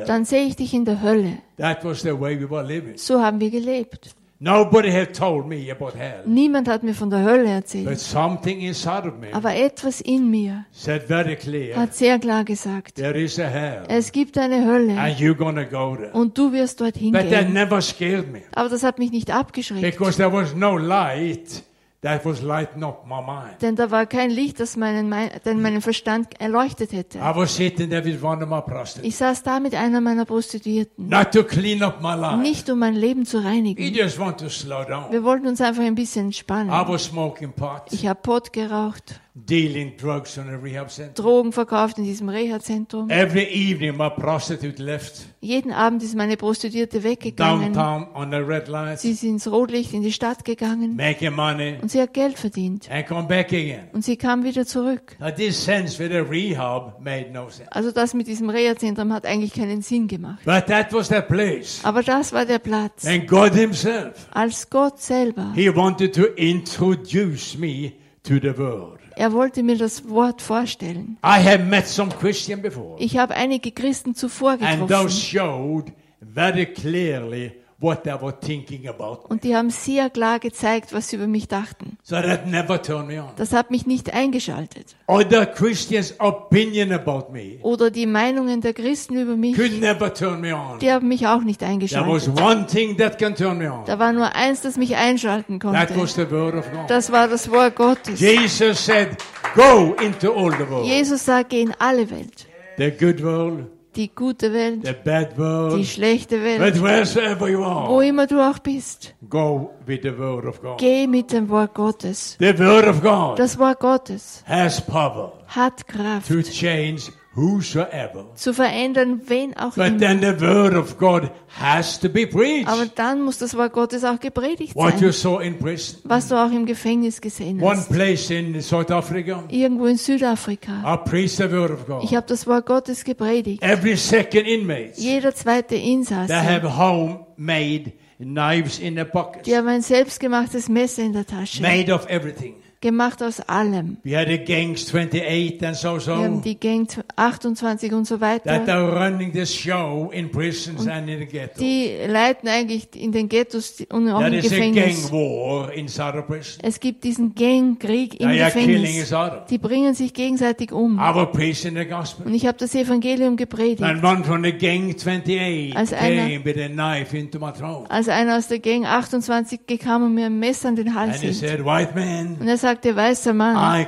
Speaker 2: dann sehe ich dich in der Hölle.
Speaker 1: That was the way we were living.
Speaker 2: So haben wir gelebt.
Speaker 1: Nobody had told me about hell.
Speaker 2: Niemand hat mir von der Hölle
Speaker 1: But
Speaker 2: erzählt.
Speaker 1: something inside of me
Speaker 2: Aber etwas in mir
Speaker 1: said very clear,
Speaker 2: hat sehr klar gesagt,
Speaker 1: there is a hell.
Speaker 2: es gibt eine Hölle
Speaker 1: And you're gonna go there.
Speaker 2: und du wirst dorthin
Speaker 1: But that
Speaker 2: gehen.
Speaker 1: never scared me.
Speaker 2: Aber das hat mich nicht abgeschreckt,
Speaker 1: Because there was no light that was lighting up my mind.
Speaker 2: denn da war kein Licht, das meinen, mein, meinen Verstand erleuchtet hätte.
Speaker 1: I was sitting there with one of my prostitutes.
Speaker 2: Ich saß da mit einer meiner Prostituierten,
Speaker 1: Not to clean up my life.
Speaker 2: nicht um mein Leben zu
Speaker 1: We
Speaker 2: reinigen.
Speaker 1: just want to slow down.
Speaker 2: Wir wollten uns einfach ein bisschen
Speaker 1: I
Speaker 2: entspannen.
Speaker 1: was smoking pot,
Speaker 2: Ich habe Pot geraucht,
Speaker 1: dealing drugs in a rehab center.
Speaker 2: Drogen verkauft in diesem Reha-Zentrum.
Speaker 1: Every evening, my prostitute left
Speaker 2: Jeden Abend ist meine Prostituierte weggegangen.
Speaker 1: downtown on the red light,
Speaker 2: Sie ist ins Rotlicht in die Stadt gegangen
Speaker 1: making money,
Speaker 2: und sie hat Geld verdient.
Speaker 1: and come back again.
Speaker 2: Und sie kam wieder zurück.
Speaker 1: Now, this sense with a rehab made no sense.
Speaker 2: Also das mit diesem Reha-Zentrum hat eigentlich keinen Sinn gemacht.
Speaker 1: But that was the place.
Speaker 2: Aber das war der Platz.
Speaker 1: And God Himself,
Speaker 2: Als Gott selber.
Speaker 1: He wanted to introduce me to the Word.
Speaker 2: Er wollte mir das Wort vorstellen.
Speaker 1: I have met some Christian before,
Speaker 2: Ich habe einige Christen zuvor
Speaker 1: and those
Speaker 2: getroffen.
Speaker 1: showed very clearly what they were thinking about.
Speaker 2: Und die haben sehr klar gezeigt, was sie über mich dachten.
Speaker 1: So that never turned me on.
Speaker 2: Das hat mich nicht eingeschaltet.
Speaker 1: Other Christians' opinion about me
Speaker 2: Oder die Meinungen der Christen über mich,
Speaker 1: could never turn me on.
Speaker 2: die haben mich auch nicht
Speaker 1: There was
Speaker 2: eingeschaltet.
Speaker 1: one thing that can turn me on.
Speaker 2: Da war nur eins, das mich einschalten
Speaker 1: That
Speaker 2: konnte.
Speaker 1: was the Word of God.
Speaker 2: Das war das Wort Gottes.
Speaker 1: Jesus said, Go into all the world.
Speaker 2: Jesus sagt, geh in alle Welt.
Speaker 1: The good world,
Speaker 2: Die gute Welt,
Speaker 1: the bad
Speaker 2: die
Speaker 1: world,
Speaker 2: schlechte Welt,
Speaker 1: but wheresoever you
Speaker 2: wo
Speaker 1: are,
Speaker 2: immer du auch bist.
Speaker 1: go with the Word of God.
Speaker 2: Geh mit dem Wort Gottes.
Speaker 1: The Word of God
Speaker 2: Das Wort Gottes
Speaker 1: has power
Speaker 2: hat Kraft
Speaker 1: to change whosoever.
Speaker 2: zu verändern, wen auch
Speaker 1: But
Speaker 2: immer.
Speaker 1: then the Word of God has to be
Speaker 2: Aber
Speaker 1: preached.
Speaker 2: dann muss das Wort Gottes auch gepredigt
Speaker 1: What you
Speaker 2: sein.
Speaker 1: saw in prison,
Speaker 2: Was du auch im Gefängnis gesehen
Speaker 1: one
Speaker 2: hast.
Speaker 1: place in South Africa,
Speaker 2: Irgendwo in Südafrika.
Speaker 1: I preached the Word of
Speaker 2: Ich
Speaker 1: God.
Speaker 2: habe das Wort Gottes gepredigt.
Speaker 1: Every second inmate,
Speaker 2: Jeder zweite
Speaker 1: they
Speaker 2: Insasse,
Speaker 1: have homemade knives in their pockets,
Speaker 2: die haben ein selbstgemachtes Messer in der Tasche.
Speaker 1: made of everything.
Speaker 2: Gemacht aus allem.
Speaker 1: We had the gangs 28 and so
Speaker 2: Wir haben
Speaker 1: so
Speaker 2: die Gang 28 und so
Speaker 1: that
Speaker 2: weiter.
Speaker 1: are running the show in prisons and in the ghetto.
Speaker 2: Die leiten eigentlich in den Ghettos und auch
Speaker 1: There
Speaker 2: im
Speaker 1: is a gang
Speaker 2: Gefängnis. Es gibt diesen Gangkrieg im
Speaker 1: They
Speaker 2: Gefängnis. Die bringen sich gegenseitig um. Und ich habe das Evangelium gepredigt.
Speaker 1: And one from the gang 28
Speaker 2: Als einer-
Speaker 1: came with a knife into my throat.
Speaker 2: Als einer aus der Gang 28 gekam und mir ein Messer an den Hals hielt. Und er sagte, weißer Mann,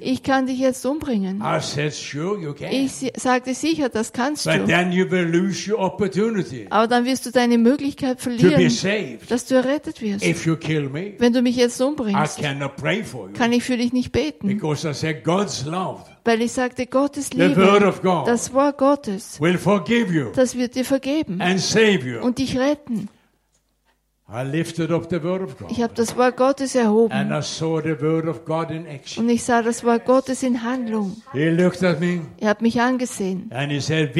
Speaker 2: ich kann dich jetzt umbringen.
Speaker 1: Said, Sure.
Speaker 2: Ich sagte, sicher, das kannst
Speaker 1: But
Speaker 2: du. Aber dann wirst du deine Möglichkeit verlieren, dass du errettet wirst.
Speaker 1: Me,
Speaker 2: Wenn du mich jetzt umbringst, kann ich für dich nicht beten.
Speaker 1: Because I said, God's love
Speaker 2: Weil ich sagte, Gottes Liebe, das Wort Gottes, das wird dir vergeben und dich retten.
Speaker 1: I lifted up the word of
Speaker 2: Ich habe das Wort Gottes
Speaker 1: and
Speaker 2: erhoben
Speaker 1: I saw the word of God in action.
Speaker 2: und ich sah das Wort Gottes in Handlung.
Speaker 1: He looked at me
Speaker 2: Er hat mich angesehen.
Speaker 1: and he said,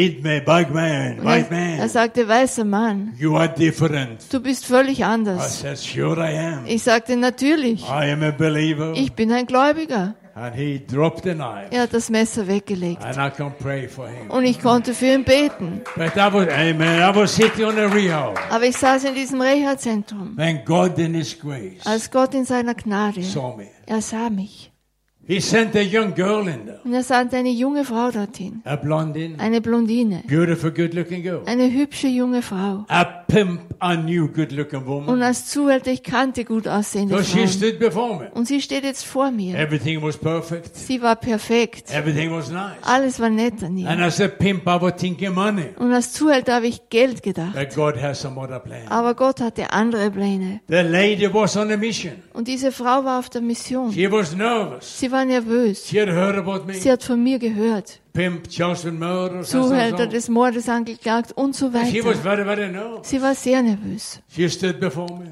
Speaker 1: man,
Speaker 2: er, er sagte, weißer Mann,
Speaker 1: you are different.
Speaker 2: du bist völlig anders.
Speaker 1: said, Sure.
Speaker 2: Ich sagte, natürlich, ich bin ein Gläubiger.
Speaker 1: And he dropped the knife
Speaker 2: Er hat das Messer weggelegt
Speaker 1: and I can pray for him.
Speaker 2: und ich konnte für ihn beten.
Speaker 1: But I was, amen, I was sitting on a rehab
Speaker 2: Aber ich saß in diesem Reha-Zentrum, als Gott in seiner Gnade, er sah mich.
Speaker 1: He sent a young girl in there,
Speaker 2: Und er sandte eine junge Frau dorthin,
Speaker 1: a blondine,
Speaker 2: eine Blondine,
Speaker 1: beautiful, good looking girl.
Speaker 2: eine hübsche junge Frau.
Speaker 1: A pimp, a new good looking
Speaker 2: Und
Speaker 1: woman.
Speaker 2: als Zuhälter, ich kannte gut aussehende
Speaker 1: So she
Speaker 2: Frauen.
Speaker 1: stood before me.
Speaker 2: Und sie steht jetzt vor mir.
Speaker 1: Everything was perfect.
Speaker 2: Sie war perfekt.
Speaker 1: Everything was nice.
Speaker 2: Alles war nett an
Speaker 1: And
Speaker 2: ihr.
Speaker 1: as a pimp, I was thinking money.
Speaker 2: Und als Zuhälter habe ich Geld gedacht.
Speaker 1: But God has some other plan.
Speaker 2: Aber Gott hatte andere Pläne.
Speaker 1: The lady was on a mission.
Speaker 2: Und diese Frau war auf der Mission.
Speaker 1: She was nervous.
Speaker 2: Sie war nervös.
Speaker 1: About me.
Speaker 2: Sie hat von mir gehört. Zuhälter des Mordes angeklagt und so weiter. Sie war sehr nervös.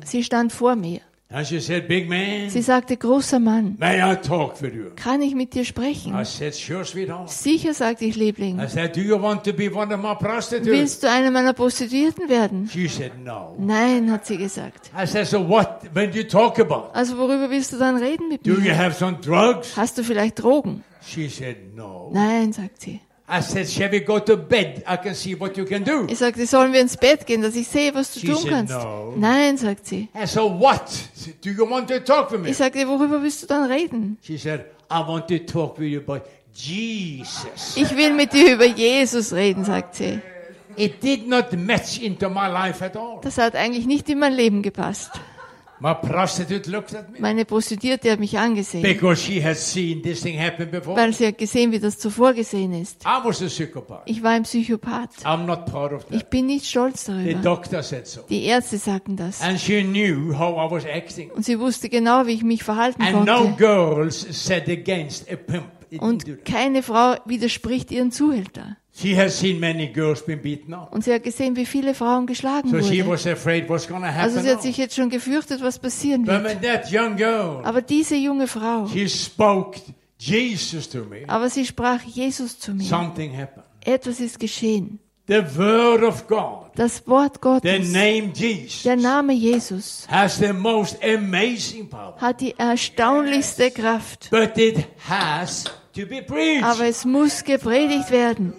Speaker 2: Sie stand vor mir.
Speaker 1: And she said, Big man,
Speaker 2: Sie sagte, großer Mann,
Speaker 1: may I talk with you?
Speaker 2: kann ich mit dir sprechen?
Speaker 1: I said, Sure, sweetheart.
Speaker 2: Sicher, sagte ich, Liebling.
Speaker 1: I said, Do you want to be one of my prostitutes?
Speaker 2: Willst du eine meiner Prostituierten werden?
Speaker 1: She said, No.
Speaker 2: Nein, hat sie gesagt.
Speaker 1: I said, So what, when you talk about?
Speaker 2: Also worüber willst du dann reden mit
Speaker 1: Do you
Speaker 2: mir?
Speaker 1: have some drugs?
Speaker 2: Hast du vielleicht Drogen?
Speaker 1: She said, No.
Speaker 2: Nein, sagt sie.
Speaker 1: I said, Shall we go to bed? I can see what you can do.
Speaker 2: Ich sagte, sollen wir ins Bett gehen, dass ich sehe, was du
Speaker 1: She
Speaker 2: tun
Speaker 1: said
Speaker 2: kannst?
Speaker 1: no.
Speaker 2: Nein, sagt sie.
Speaker 1: I said, What? Do you want to talk with me?
Speaker 2: Ich sagte, worüber willst du dann reden?
Speaker 1: She said, I want to talk with you about Jesus.
Speaker 2: Ich will mit dir über Jesus reden, sagt sie.
Speaker 1: It did not match into my life at all.
Speaker 2: Das hat eigentlich nicht in mein Leben gepasst.
Speaker 1: My prostitute looked at me
Speaker 2: Meine Prostituierte hat mich angesehen,
Speaker 1: because she had seen this thing happen before.
Speaker 2: weil sie hat gesehen, wie das zuvor gesehen ist.
Speaker 1: I was a psychopath.
Speaker 2: Ich war ein Psychopath.
Speaker 1: I'm not proud of
Speaker 2: Ich
Speaker 1: that.
Speaker 2: bin nicht stolz
Speaker 1: The
Speaker 2: darüber.
Speaker 1: doctor said so.
Speaker 2: Die Ärzte sagten das.
Speaker 1: And she knew how I was acting.
Speaker 2: Und sie wusste genau, wie ich mich verhalten
Speaker 1: And no
Speaker 2: konnte.
Speaker 1: girls said against a pimp. It didn't do
Speaker 2: Und keine Frau widerspricht ihren Zuhälter.
Speaker 1: She has seen many girls being beaten up.
Speaker 2: Und sie hat gesehen, wie viele Frauen geschlagen
Speaker 1: So she
Speaker 2: wurden.
Speaker 1: was afraid what's going to happen.
Speaker 2: Also sie hat sich jetzt schon gefürchtet, was passieren
Speaker 1: But
Speaker 2: wird.
Speaker 1: when that young girl,
Speaker 2: Aber diese junge Frau,
Speaker 1: she spoke Jesus to me,
Speaker 2: aber sie sprach Jesus zu mir.
Speaker 1: something happened.
Speaker 2: Etwas ist geschehen.
Speaker 1: The word of God,
Speaker 2: Das Wort
Speaker 1: the
Speaker 2: Gottes,
Speaker 1: name Jesus,
Speaker 2: der Name Jesus,
Speaker 1: has the most amazing power.
Speaker 2: hat die erstaunlichste Kraft.
Speaker 1: But it has to be preached.
Speaker 2: Aber es muss gepredigt werden.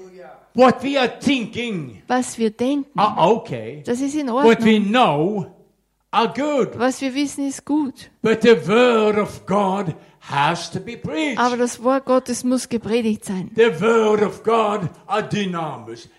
Speaker 1: What we are thinking
Speaker 2: Was wir denken,
Speaker 1: are okay.
Speaker 2: das ist in
Speaker 1: What we
Speaker 2: Ordnung.
Speaker 1: know are good.
Speaker 2: Was wir wissen, ist gut.
Speaker 1: But the word of God has to be preached.
Speaker 2: Aber das Wort Gottes muss gepredigt sein.
Speaker 1: The word of God are dynamis.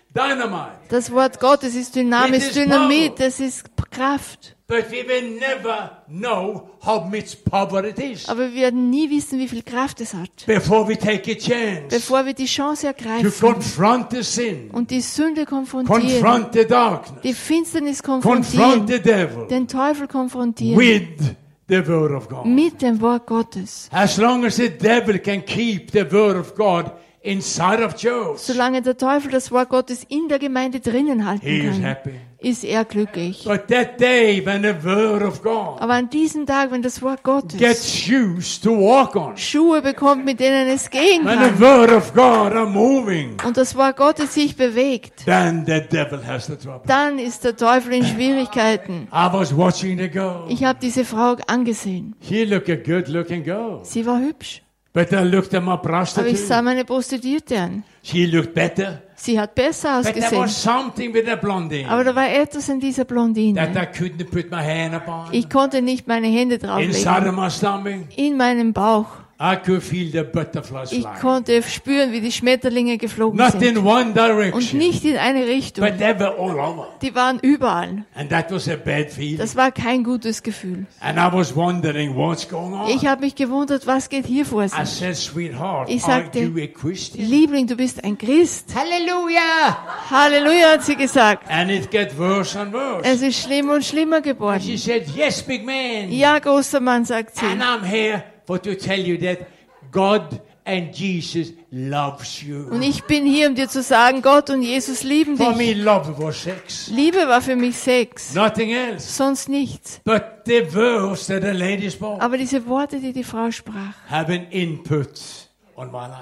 Speaker 2: Das Wort Gottes ist
Speaker 1: is
Speaker 2: Dynamit, das ist Kraft.
Speaker 1: But we will never know how much power it is.
Speaker 2: Aber wir werden nie wissen, wie viel Kraft es hat,
Speaker 1: before we take a chance
Speaker 2: bevor wir die Chance
Speaker 1: to
Speaker 2: ergreifen.
Speaker 1: confront the sin,
Speaker 2: und die Sünde konfrontieren,
Speaker 1: confront the darkness,
Speaker 2: die Finsternis
Speaker 1: confront
Speaker 2: konfrontieren,
Speaker 1: the devil
Speaker 2: den Teufel konfrontieren.
Speaker 1: with the word of God.
Speaker 2: mit dem Wort Gottes.
Speaker 1: As long as the devil can keep the word of God inside of Job,
Speaker 2: Solange der Teufel das Wort Gottes in der Gemeinde drinnen halten
Speaker 1: he is
Speaker 2: kann,
Speaker 1: happy.
Speaker 2: ist er glücklich.
Speaker 1: But that day when the word of God
Speaker 2: Aber an diesem Tag, wenn das Wort Gottes
Speaker 1: gets shoes to walk on,
Speaker 2: Schuhe bekommt, mit denen es gehen
Speaker 1: when the
Speaker 2: kann,
Speaker 1: word of God are moving,
Speaker 2: und das Wort Gottes sich bewegt,
Speaker 1: then the devil has the trouble.
Speaker 2: dann ist der Teufel in Schwierigkeiten.
Speaker 1: I was watching the girl.
Speaker 2: Ich habe diese Frau angesehen.
Speaker 1: She looked a good looking girl.
Speaker 2: Sie war hübsch.
Speaker 1: But I looked at my
Speaker 2: Aber ich
Speaker 1: prostitute.
Speaker 2: sah meine Prostituierte an.
Speaker 1: She looked better.
Speaker 2: Sie hat besser
Speaker 1: But there
Speaker 2: ausgesehen.
Speaker 1: was something with the blondine
Speaker 2: Aber da war etwas in dieser
Speaker 1: that
Speaker 2: Blondine.
Speaker 1: I couldn't put my hand upon.
Speaker 2: Ich konnte nicht meine Hände
Speaker 1: Inside
Speaker 2: drauflegen.
Speaker 1: of my stomach,
Speaker 2: In meinem Bauch.
Speaker 1: I could feel the butterflies
Speaker 2: Ich konnte spüren, wie die Schmetterlinge geflogen
Speaker 1: Not in
Speaker 2: sind. Und nicht in eine Richtung.
Speaker 1: but they were all over.
Speaker 2: Die waren überall.
Speaker 1: And that was a bad feeling.
Speaker 2: Das war kein gutes Gefühl.
Speaker 1: And I was wondering what's going on.
Speaker 2: Ich habe mich gewundert, was geht hier vor
Speaker 1: I
Speaker 2: sich.
Speaker 1: said, sweetheart,
Speaker 2: Ich
Speaker 1: are
Speaker 2: sagte,
Speaker 1: you a Christian?
Speaker 2: Liebling, du bist ein Christ.
Speaker 1: Hallelujah!
Speaker 2: Halleluja, hat sie gesagt.
Speaker 1: And it get worse and worse.
Speaker 2: Es ist schlimmer und schlimmer
Speaker 1: She
Speaker 2: geworden.
Speaker 1: said, yes, big man.
Speaker 2: Ja, großer Mann, sagt sie.
Speaker 1: And I'm here for to tell you that God and Jesus loves you.
Speaker 2: Und ich bin hier, um dir zu sagen, Gott und Jesus lieben
Speaker 1: For me,
Speaker 2: dich.
Speaker 1: love was sex.
Speaker 2: Liebe war für mich Sex,
Speaker 1: Nothing else.
Speaker 2: sonst nichts.
Speaker 1: But the words that the lady spoke
Speaker 2: Aber diese Worte, die die Frau sprach,
Speaker 1: have an input.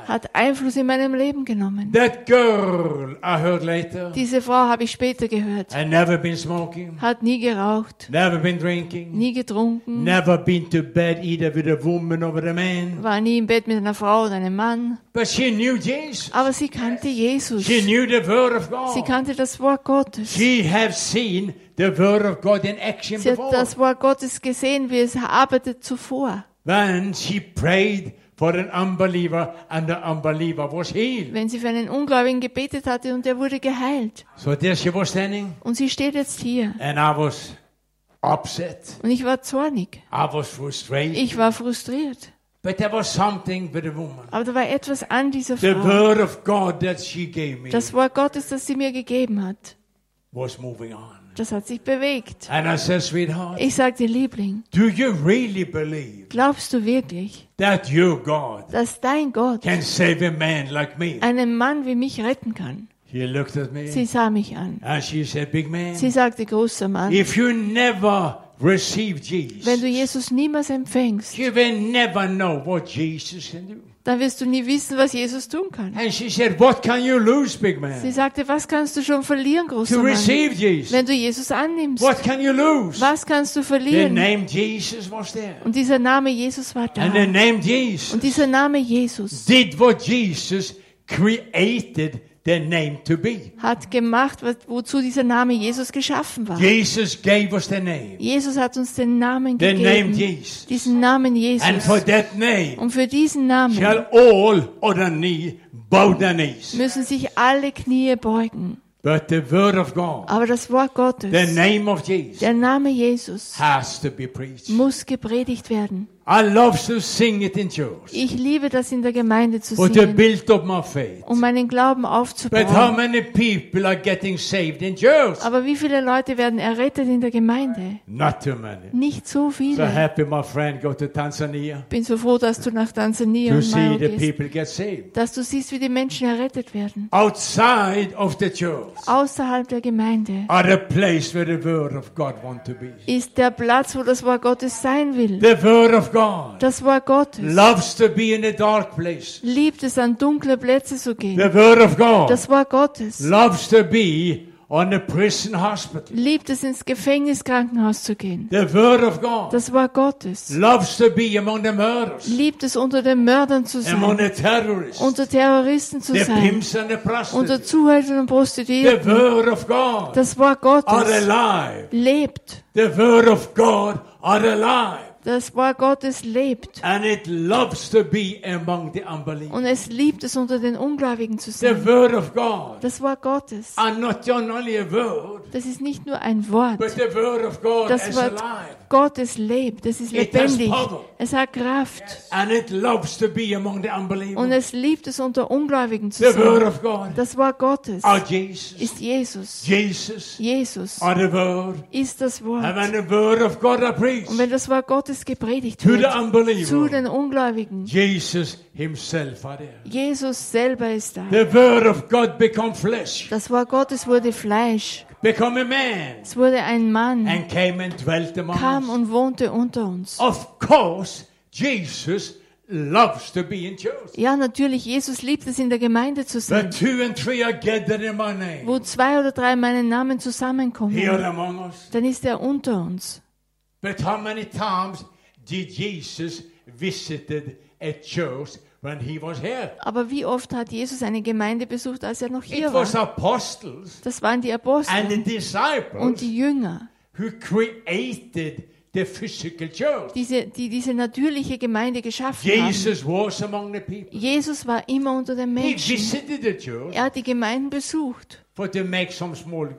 Speaker 2: Hat Einfluss in meinem Leben genommen.
Speaker 1: That girl I heard later
Speaker 2: Diese Frau habe ich später gehört.
Speaker 1: had never been smoking,
Speaker 2: Hat nie geraucht,
Speaker 1: never been drinking,
Speaker 2: nie getrunken,
Speaker 1: never been to bed either with a woman or with a man.
Speaker 2: war nie im Bett mit einer Frau oder einem Mann.
Speaker 1: But she knew Jesus.
Speaker 2: Aber sie kannte Jesus.
Speaker 1: She knew the word of
Speaker 2: Sie
Speaker 1: God.
Speaker 2: kannte das Wort Gottes.
Speaker 1: She have seen the word of God in action
Speaker 2: Sie hat das Wort Gottes gesehen, wie es arbeitet zuvor.
Speaker 1: When she prayed for an unbeliever and the unbeliever was healed.
Speaker 2: Wenn sie für einen Ungläubigen gebetet hatte und er wurde geheilt.
Speaker 1: So there she was standing
Speaker 2: Und sie steht jetzt hier.
Speaker 1: and I was upset.
Speaker 2: Und ich war zornig.
Speaker 1: I was frustrated.
Speaker 2: Ich war frustriert.
Speaker 1: But there was something with the woman.
Speaker 2: Aber da war etwas an dieser
Speaker 1: The
Speaker 2: Frau.
Speaker 1: word of God that she gave me
Speaker 2: Das Wort Gottes, das sie mir gegeben hat,
Speaker 1: was moving on.
Speaker 2: Das hat sich bewegt.
Speaker 1: And I said, sweetheart,
Speaker 2: Ich sagte, Liebling,
Speaker 1: do you really believe
Speaker 2: glaubst du wirklich,
Speaker 1: that your God
Speaker 2: dass dein Gott
Speaker 1: can save a man like me?
Speaker 2: einen Mann wie mich retten kann?
Speaker 1: She looked at me
Speaker 2: Sie sah mich an.
Speaker 1: and she said, big man,
Speaker 2: Sie sagte, großer Mann,
Speaker 1: if you never receive Jesus,
Speaker 2: wenn du Jesus niemals empfängst,
Speaker 1: you will never know what Jesus can do.
Speaker 2: Dann wirst du nie wissen, was Jesus tun kann.
Speaker 1: And she said, what can you lose, big
Speaker 2: Sie
Speaker 1: man,
Speaker 2: sagte, was kannst du schon verlieren, großer
Speaker 1: to
Speaker 2: Mann,
Speaker 1: receive Jesus?
Speaker 2: wenn du Jesus annimmst?
Speaker 1: What can you lose?
Speaker 2: Was kannst du
Speaker 1: The
Speaker 2: verlieren?
Speaker 1: name Jesus was there.
Speaker 2: Und dieser Name Jesus war da.
Speaker 1: And the name Jesus
Speaker 2: Und dieser Name Jesus
Speaker 1: did what Jesus created the name to be.
Speaker 2: hat gemacht, wozu dieser Name Jesus geschaffen war.
Speaker 1: Jesus gave us the name.
Speaker 2: Jesus hat uns den Namen
Speaker 1: The name
Speaker 2: gegeben.
Speaker 1: Jesus.
Speaker 2: Diesen Namen
Speaker 1: And for
Speaker 2: Jesus.
Speaker 1: that name
Speaker 2: Und für diesen Namen
Speaker 1: shall all other knee bow their knees.
Speaker 2: müssen sich alle Knie beugen.
Speaker 1: But the word of God,
Speaker 2: Aber das Wort
Speaker 1: the
Speaker 2: Gottes,
Speaker 1: name of Jesus,
Speaker 2: der Name Jesus,
Speaker 1: has to be preached.
Speaker 2: muss gepredigt werden.
Speaker 1: I love to sing it in church.
Speaker 2: Ich liebe das in der Gemeinde zu singen,
Speaker 1: build up my faith.
Speaker 2: um meinen Glauben
Speaker 1: But how
Speaker 2: aufzubauen.
Speaker 1: many people are getting saved in church?
Speaker 2: Aber wie viele Leute werden errettet in der Gemeinde?
Speaker 1: Not too many.
Speaker 2: Nicht so
Speaker 1: So
Speaker 2: viele.
Speaker 1: happy my friend go to Tanzania
Speaker 2: bin so froh, dass du nach Tansania
Speaker 1: to see the people get saved.
Speaker 2: dass du siehst, wie die Menschen errettet werden.
Speaker 1: Outside of the church
Speaker 2: Außerhalb der Gemeinde
Speaker 1: are the place where the word of God want to be.
Speaker 2: ist der Platz, wo das Wort Gottes sein will.
Speaker 1: The word of God
Speaker 2: Das Wort Gottes
Speaker 1: loves to be in a dark place.
Speaker 2: liebt es, an dunkle Plätze zu gehen.
Speaker 1: The word of God
Speaker 2: Das Wort Gottes
Speaker 1: loves to be on a prison hospital.
Speaker 2: liebt es, ins Gefängniskrankenhaus zu gehen.
Speaker 1: The word of God
Speaker 2: Das Wort Gottes
Speaker 1: loves to be among the murderers,
Speaker 2: liebt es, unter den Mördern zu
Speaker 1: among
Speaker 2: sein,
Speaker 1: the terrorists,
Speaker 2: unter Terroristen zu
Speaker 1: the
Speaker 2: sein,
Speaker 1: pimps and the
Speaker 2: unter
Speaker 1: prostitutes.
Speaker 2: Zuhältern und
Speaker 1: The
Speaker 2: Prostituierten.
Speaker 1: word of God
Speaker 2: Das Wort
Speaker 1: are
Speaker 2: Gottes
Speaker 1: alive.
Speaker 2: lebt.
Speaker 1: The word of God are alive.
Speaker 2: Das Wort Gottes lebt.
Speaker 1: And it loves to be among the unbelievers.
Speaker 2: Und es liebt es, unter den Ungläubigen zu
Speaker 1: The
Speaker 2: sein.
Speaker 1: word of God
Speaker 2: Das Wort Gottes,
Speaker 1: are not only a word,
Speaker 2: das ist nicht nur ein Wort.
Speaker 1: but the word of God
Speaker 2: Das
Speaker 1: is
Speaker 2: Wort
Speaker 1: alive.
Speaker 2: Gottes lebt. Es ist
Speaker 1: It
Speaker 2: lebendig. Es hat Kraft.
Speaker 1: And it loves to be among the
Speaker 2: Und
Speaker 1: unbelievers.
Speaker 2: es liebt es, unter Ungläubigen zu
Speaker 1: The word
Speaker 2: sein.
Speaker 1: of God
Speaker 2: Das Wort Gottes
Speaker 1: Jesus.
Speaker 2: ist Jesus.
Speaker 1: Jesus
Speaker 2: Jesus
Speaker 1: are the word.
Speaker 2: ist das
Speaker 1: And
Speaker 2: Wort.
Speaker 1: when the word of God are preached
Speaker 2: Und wenn das Wort Gottes gepredigt
Speaker 1: to the
Speaker 2: wird zu
Speaker 1: unbeliever,
Speaker 2: den Ungläubigen,
Speaker 1: Jesus himself are there.
Speaker 2: Jesus selber ist da.
Speaker 1: The word of God become flesh.
Speaker 2: Das Wort Gottes wurde Fleisch.
Speaker 1: become a man
Speaker 2: Es wurde ein Mann,
Speaker 1: and came and dwelt among
Speaker 2: kam
Speaker 1: us.
Speaker 2: und wohnte unter uns.
Speaker 1: Of course, Jesus loves to be in church.
Speaker 2: Ja, natürlich, Jesus liebt es, in der Gemeinde zu sein,
Speaker 1: two and three are gathered in my name.
Speaker 2: wo zwei oder drei in meinen Namen
Speaker 1: Here
Speaker 2: zusammenkommen.
Speaker 1: among us.
Speaker 2: Dann ist er unter uns.
Speaker 1: But how many times did Jesus visited a church when he was here?
Speaker 2: Aber wie oft hat Jesus eine Gemeinde besucht, als er noch hier
Speaker 1: It was
Speaker 2: war?
Speaker 1: apostles
Speaker 2: Das waren die
Speaker 1: and the
Speaker 2: Apostel und
Speaker 1: disciples
Speaker 2: die Jünger,
Speaker 1: who created the physical church.
Speaker 2: diese, die diese natürliche Gemeinde geschaffen haben.
Speaker 1: Jesus was among the people.
Speaker 2: Jesus war immer unter den
Speaker 1: He
Speaker 2: Menschen.
Speaker 1: visited the church
Speaker 2: Er hat die Gemeinden besucht,
Speaker 1: for to make some small.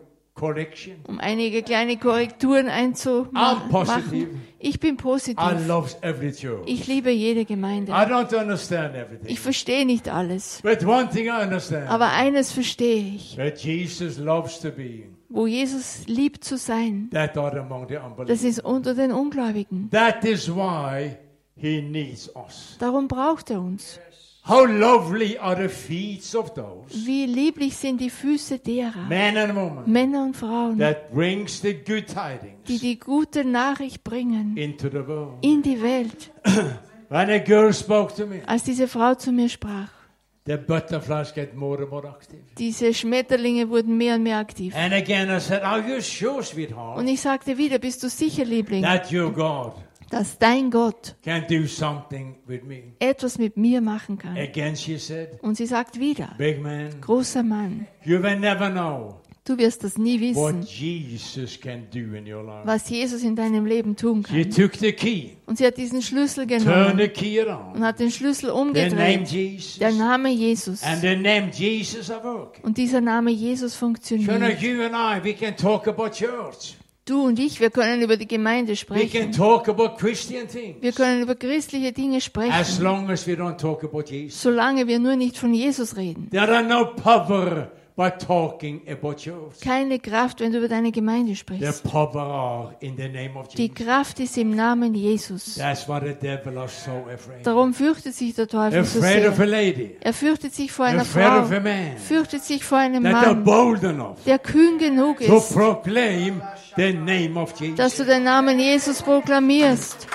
Speaker 2: Um einige kleine Korrekturen einzumachen. Ich bin
Speaker 1: I
Speaker 2: positiv.
Speaker 1: love every church.
Speaker 2: Ich liebe jede Gemeinde.
Speaker 1: I don't understand everything.
Speaker 2: Ich verstehe nicht alles.
Speaker 1: But one thing I understand.
Speaker 2: Aber eines verstehe ich.
Speaker 1: that Jesus loves to be.
Speaker 2: Wo Jesus liebt zu sein,
Speaker 1: That are among the
Speaker 2: das ist unter den Ungläubigen.
Speaker 1: That is why he needs us.
Speaker 2: Darum braucht er uns.
Speaker 1: How lovely are the feet of those
Speaker 2: Wie lieblich sind die Füße derer,
Speaker 1: men and women
Speaker 2: Männer und Frauen,
Speaker 1: that brings the good
Speaker 2: die
Speaker 1: tidings
Speaker 2: die gute Nachricht bringen
Speaker 1: into the world.
Speaker 2: in die Welt.
Speaker 1: When a girl spoke to me,
Speaker 2: Als diese Frau zu mir sprach,
Speaker 1: the butterflies get more and more active.
Speaker 2: diese Schmetterlinge wurden mehr und mehr aktiv.
Speaker 1: And again I said, Are you sure, sweetheart,
Speaker 2: Und ich sagte wieder, bist du sicher, Liebling,
Speaker 1: that your God
Speaker 2: dass dein Gott
Speaker 1: can do something with me?
Speaker 2: etwas mit mir machen kann?
Speaker 1: Again she said,
Speaker 2: Und sie sagt wieder,
Speaker 1: Big man,
Speaker 2: großer Mann,
Speaker 1: you will never know
Speaker 2: du wirst das nie
Speaker 1: what
Speaker 2: wissen,
Speaker 1: Jesus can do in your life.
Speaker 2: was Jesus in deinem Leben tun kann.
Speaker 1: took the key,
Speaker 2: Und sie hat diesen Schlüssel genommen und hat den Schlüssel umgedreht.
Speaker 1: Jesus,
Speaker 2: Der Name Jesus.
Speaker 1: name Jesus.
Speaker 2: Und dieser Name Jesus
Speaker 1: So now
Speaker 2: funktioniert.
Speaker 1: you and I, we can talk about church.
Speaker 2: Du und ich, wir können über die Gemeinde
Speaker 1: We can
Speaker 2: sprechen.
Speaker 1: talk about Christian things.
Speaker 2: Wir können über christliche Dinge
Speaker 1: As
Speaker 2: sprechen,
Speaker 1: long as we don't talk about Jesus.
Speaker 2: solange wir nur nicht von Jesus reden.
Speaker 1: There are no power by talking about church.
Speaker 2: Keine Kraft, wenn du über deine Gemeinde
Speaker 1: The
Speaker 2: sprichst.
Speaker 1: power are in the name of
Speaker 2: Die
Speaker 1: Jesus.
Speaker 2: Kraft ist im Namen Jesus.
Speaker 1: That's why the devil is so afraid.
Speaker 2: Darum fürchtet sich der Teufel so
Speaker 1: Afraid of a
Speaker 2: sehr.
Speaker 1: lady.
Speaker 2: Er fürchtet sich vor einer
Speaker 1: Afraid of a
Speaker 2: Frau,
Speaker 1: man.
Speaker 2: fürchtet sich vor einem
Speaker 1: That are
Speaker 2: Mann,
Speaker 1: bold enough
Speaker 2: der kühn genug
Speaker 1: to
Speaker 2: ist,
Speaker 1: proclaim name of
Speaker 2: dass
Speaker 1: Jesus.
Speaker 2: du den Namen Jesus proklamierst.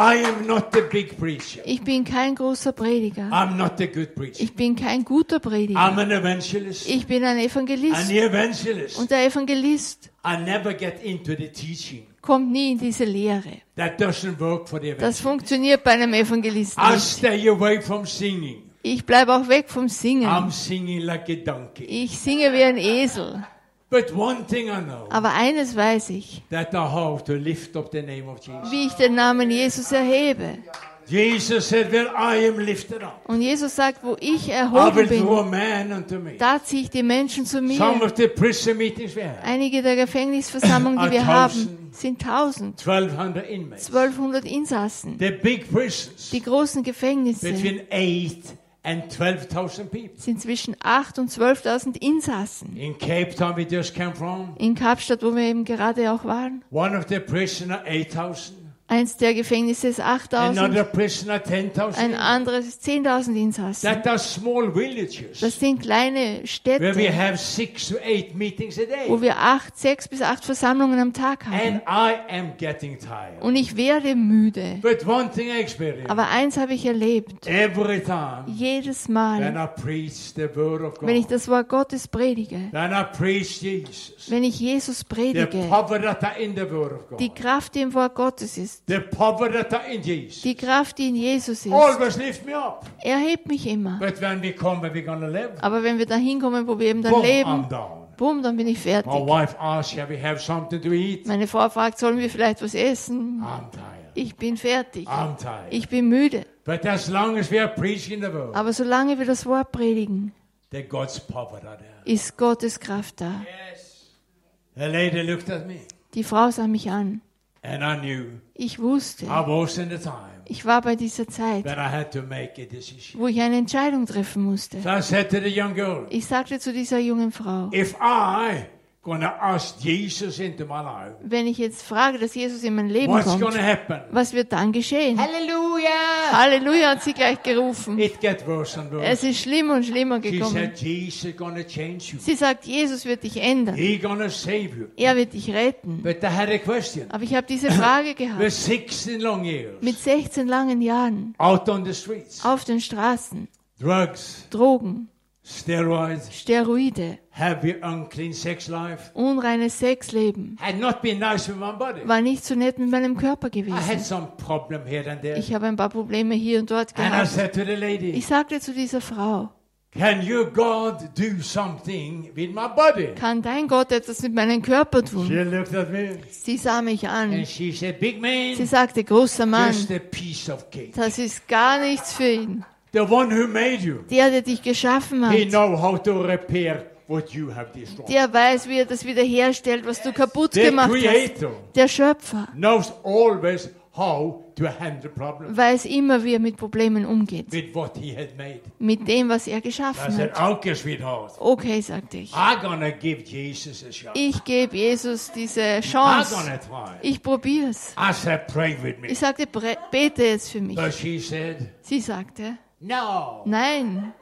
Speaker 1: I am not the big preacher.
Speaker 2: Ich bin kein großer Prediger.
Speaker 1: I'm not the good preacher.
Speaker 2: Ich bin kein guter Prediger.
Speaker 1: I'm an evangelist.
Speaker 2: Ich bin ein Evangelist. Und der Evangelist
Speaker 1: I never get into the teaching.
Speaker 2: kommt nie in diese Lehre.
Speaker 1: That doesn't work for the
Speaker 2: Das
Speaker 1: evangelist.
Speaker 2: funktioniert bei einem Evangelisten
Speaker 1: I
Speaker 2: nicht.
Speaker 1: stay away from singing.
Speaker 2: Ich bleibe auch weg vom Singen.
Speaker 1: I'm singing like a donkey.
Speaker 2: Ich singe wie ein Esel.
Speaker 1: But one thing I know,
Speaker 2: Aber eines weiß ich,
Speaker 1: that I have to lift up the name of Jesus.
Speaker 2: wie ich den Namen Jesus erhebe.
Speaker 1: Jesus said, where I am lifted up,
Speaker 2: Und Jesus sagt, wo ich erhoben bin, da ziehe ich die Menschen zu
Speaker 1: Some
Speaker 2: mir.
Speaker 1: of the prison meetings we have,
Speaker 2: Einige der Gefängnisversammlungen, die wir haben, sind 1000,
Speaker 1: 1200 inmates.
Speaker 2: 1200 Insassen.
Speaker 1: The big prisons,
Speaker 2: Die großen Gefängnisse
Speaker 1: between 8 and 12,000 people.
Speaker 2: sind zwischen 8 und 12.000 Insassen.
Speaker 1: In Cape Town, we just came from,
Speaker 2: In Kapstadt, wo wir eben gerade auch waren,
Speaker 1: one of the prisoner 8,000,
Speaker 2: eins der Gefängnisse ist 8000,
Speaker 1: another prisoner 10,000.
Speaker 2: ein anderes ist 10.000 Insassen. Das sind kleine Städte, wo wir acht, sechs bis acht Versammlungen am Tag haben.
Speaker 1: And I am getting tired.
Speaker 2: Und ich werde müde.
Speaker 1: But one thing I experience
Speaker 2: Aber eins habe ich erlebt.
Speaker 1: every time
Speaker 2: Jedes Mal, wenn ich das Wort Gottes predige, wenn ich Jesus predige, die Kraft, die im Wort Gottes ist, die Kraft, die in Jesus ist, er hebt mich immer. Aber wenn wir da hinkommen, wo wir eben dann leben, bumm, dann bin ich fertig. Meine Frau fragt, sollen wir vielleicht was essen? Ich bin fertig. Ich bin müde. Aber solange wir das Wort predigen, ist Gottes Kraft da. Die Frau sah mich an.
Speaker 1: And I knew
Speaker 2: Ich wusste,
Speaker 1: I was in the time
Speaker 2: ich war bei dieser Zeit,
Speaker 1: that I had to make a decision.
Speaker 2: wo ich eine Entscheidung treffen musste.
Speaker 1: So I said to the young girl,
Speaker 2: Ich sagte zu dieser jungen Frau,
Speaker 1: if I gonna ask Jesus into my life,
Speaker 2: wenn ich jetzt frage, dass Jesus in mein Leben
Speaker 1: what's
Speaker 2: kommt,
Speaker 1: gonna happen?
Speaker 2: was wird dann geschehen?
Speaker 1: Hallelujah!
Speaker 2: Halleluja hat sie gleich gerufen.
Speaker 1: It gets worse and worse.
Speaker 2: Es ist schlimmer und schlimmer
Speaker 1: She
Speaker 2: gekommen.
Speaker 1: said, Jesus gonna change you.
Speaker 2: Sie sagt, Jesus wird dich ändern.
Speaker 1: He gonna save you.
Speaker 2: Er wird dich retten.
Speaker 1: But I had a question.
Speaker 2: Aber ich habe diese Frage gehabt.
Speaker 1: 16 long years
Speaker 2: Mit 16 langen Jahren
Speaker 1: out on the streets.
Speaker 2: auf den Straßen,
Speaker 1: Drugs,
Speaker 2: Drogen,
Speaker 1: steroids,
Speaker 2: Steroide,
Speaker 1: heavy unclean sex life.
Speaker 2: unreines Sexleben.
Speaker 1: Had not been nice with my body.
Speaker 2: War nicht so nett mit meinem Körper
Speaker 1: I had
Speaker 2: gewesen.
Speaker 1: some problem here and there.
Speaker 2: Ich habe ein paar Probleme hier und dort
Speaker 1: And I
Speaker 2: gehabt.
Speaker 1: said to the lady,
Speaker 2: Ich sagte zu dieser Frau,
Speaker 1: Can your God do something with my body?
Speaker 2: kann dein Gott etwas mit meinem Körper
Speaker 1: She
Speaker 2: tun?
Speaker 1: looked at me
Speaker 2: Sie sah mich an.
Speaker 1: and she said, Big man,
Speaker 2: Sie sagte, großer Mann,
Speaker 1: just a piece of cake.
Speaker 2: das ist gar nichts für ihn.
Speaker 1: The one who made you,
Speaker 2: Der, der dich geschaffen
Speaker 1: he
Speaker 2: hat,
Speaker 1: know how to repair
Speaker 2: der weiß, wie er das wiederherstellt, was du kaputt gemacht hast. Der Schöpfer
Speaker 1: knows always how to handle problems
Speaker 2: weiß immer, wie er mit Problemen umgeht. Mit dem, was er geschaffen hat.
Speaker 1: okay,
Speaker 2: sagte ich. Ich gebe Jesus diese Chance. Ich
Speaker 1: with me.
Speaker 2: Ich sagte, bete jetzt für mich.
Speaker 1: But she said,
Speaker 2: Sie sagte, nein.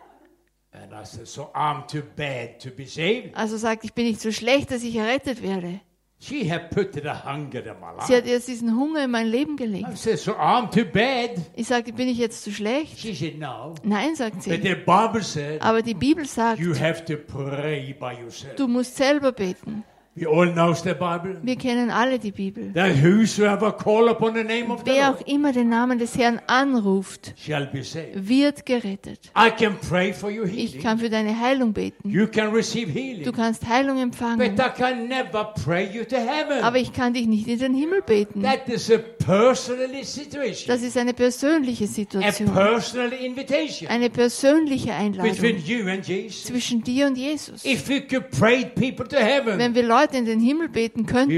Speaker 1: And I said, so I'm too bad to be saved.
Speaker 2: Also sagt, ich bin nicht so schlecht, dass ich errettet werde.
Speaker 1: She had put the hunger in my
Speaker 2: Sie hat jetzt diesen Hunger in mein Leben
Speaker 1: I
Speaker 2: gelegt.
Speaker 1: said, so I'm too bad.
Speaker 2: Ich sagte, bin ich jetzt zu schlecht?
Speaker 1: She said, no.
Speaker 2: Nein, sagt
Speaker 1: But
Speaker 2: sie.
Speaker 1: the Bible said,
Speaker 2: Aber die Bibel sagt,
Speaker 1: you have to pray by yourself.
Speaker 2: du musst selber beten.
Speaker 1: We all knows the Bible.
Speaker 2: Wir kennen alle die Bibel.
Speaker 1: That whosoever call upon the name of the
Speaker 2: Wer auch immer den Namen des Herrn anruft,
Speaker 1: shall be saved.
Speaker 2: wird gerettet.
Speaker 1: I can pray for your
Speaker 2: Ich
Speaker 1: healing.
Speaker 2: kann für deine Heilung beten.
Speaker 1: You can receive
Speaker 2: Du
Speaker 1: healing.
Speaker 2: kannst Heilung
Speaker 1: But
Speaker 2: empfangen.
Speaker 1: I can never pray you to heaven.
Speaker 2: Aber ich kann dich nicht in den Himmel beten.
Speaker 1: That is a personal situation.
Speaker 2: Das ist eine persönliche
Speaker 1: A
Speaker 2: Situation.
Speaker 1: personal invitation
Speaker 2: Eine persönliche
Speaker 1: between
Speaker 2: Einladung
Speaker 1: you and Jesus.
Speaker 2: zwischen dir und Jesus.
Speaker 1: If we could pray people to heaven,
Speaker 2: Wenn wir Leute in den Himmel beten könnten,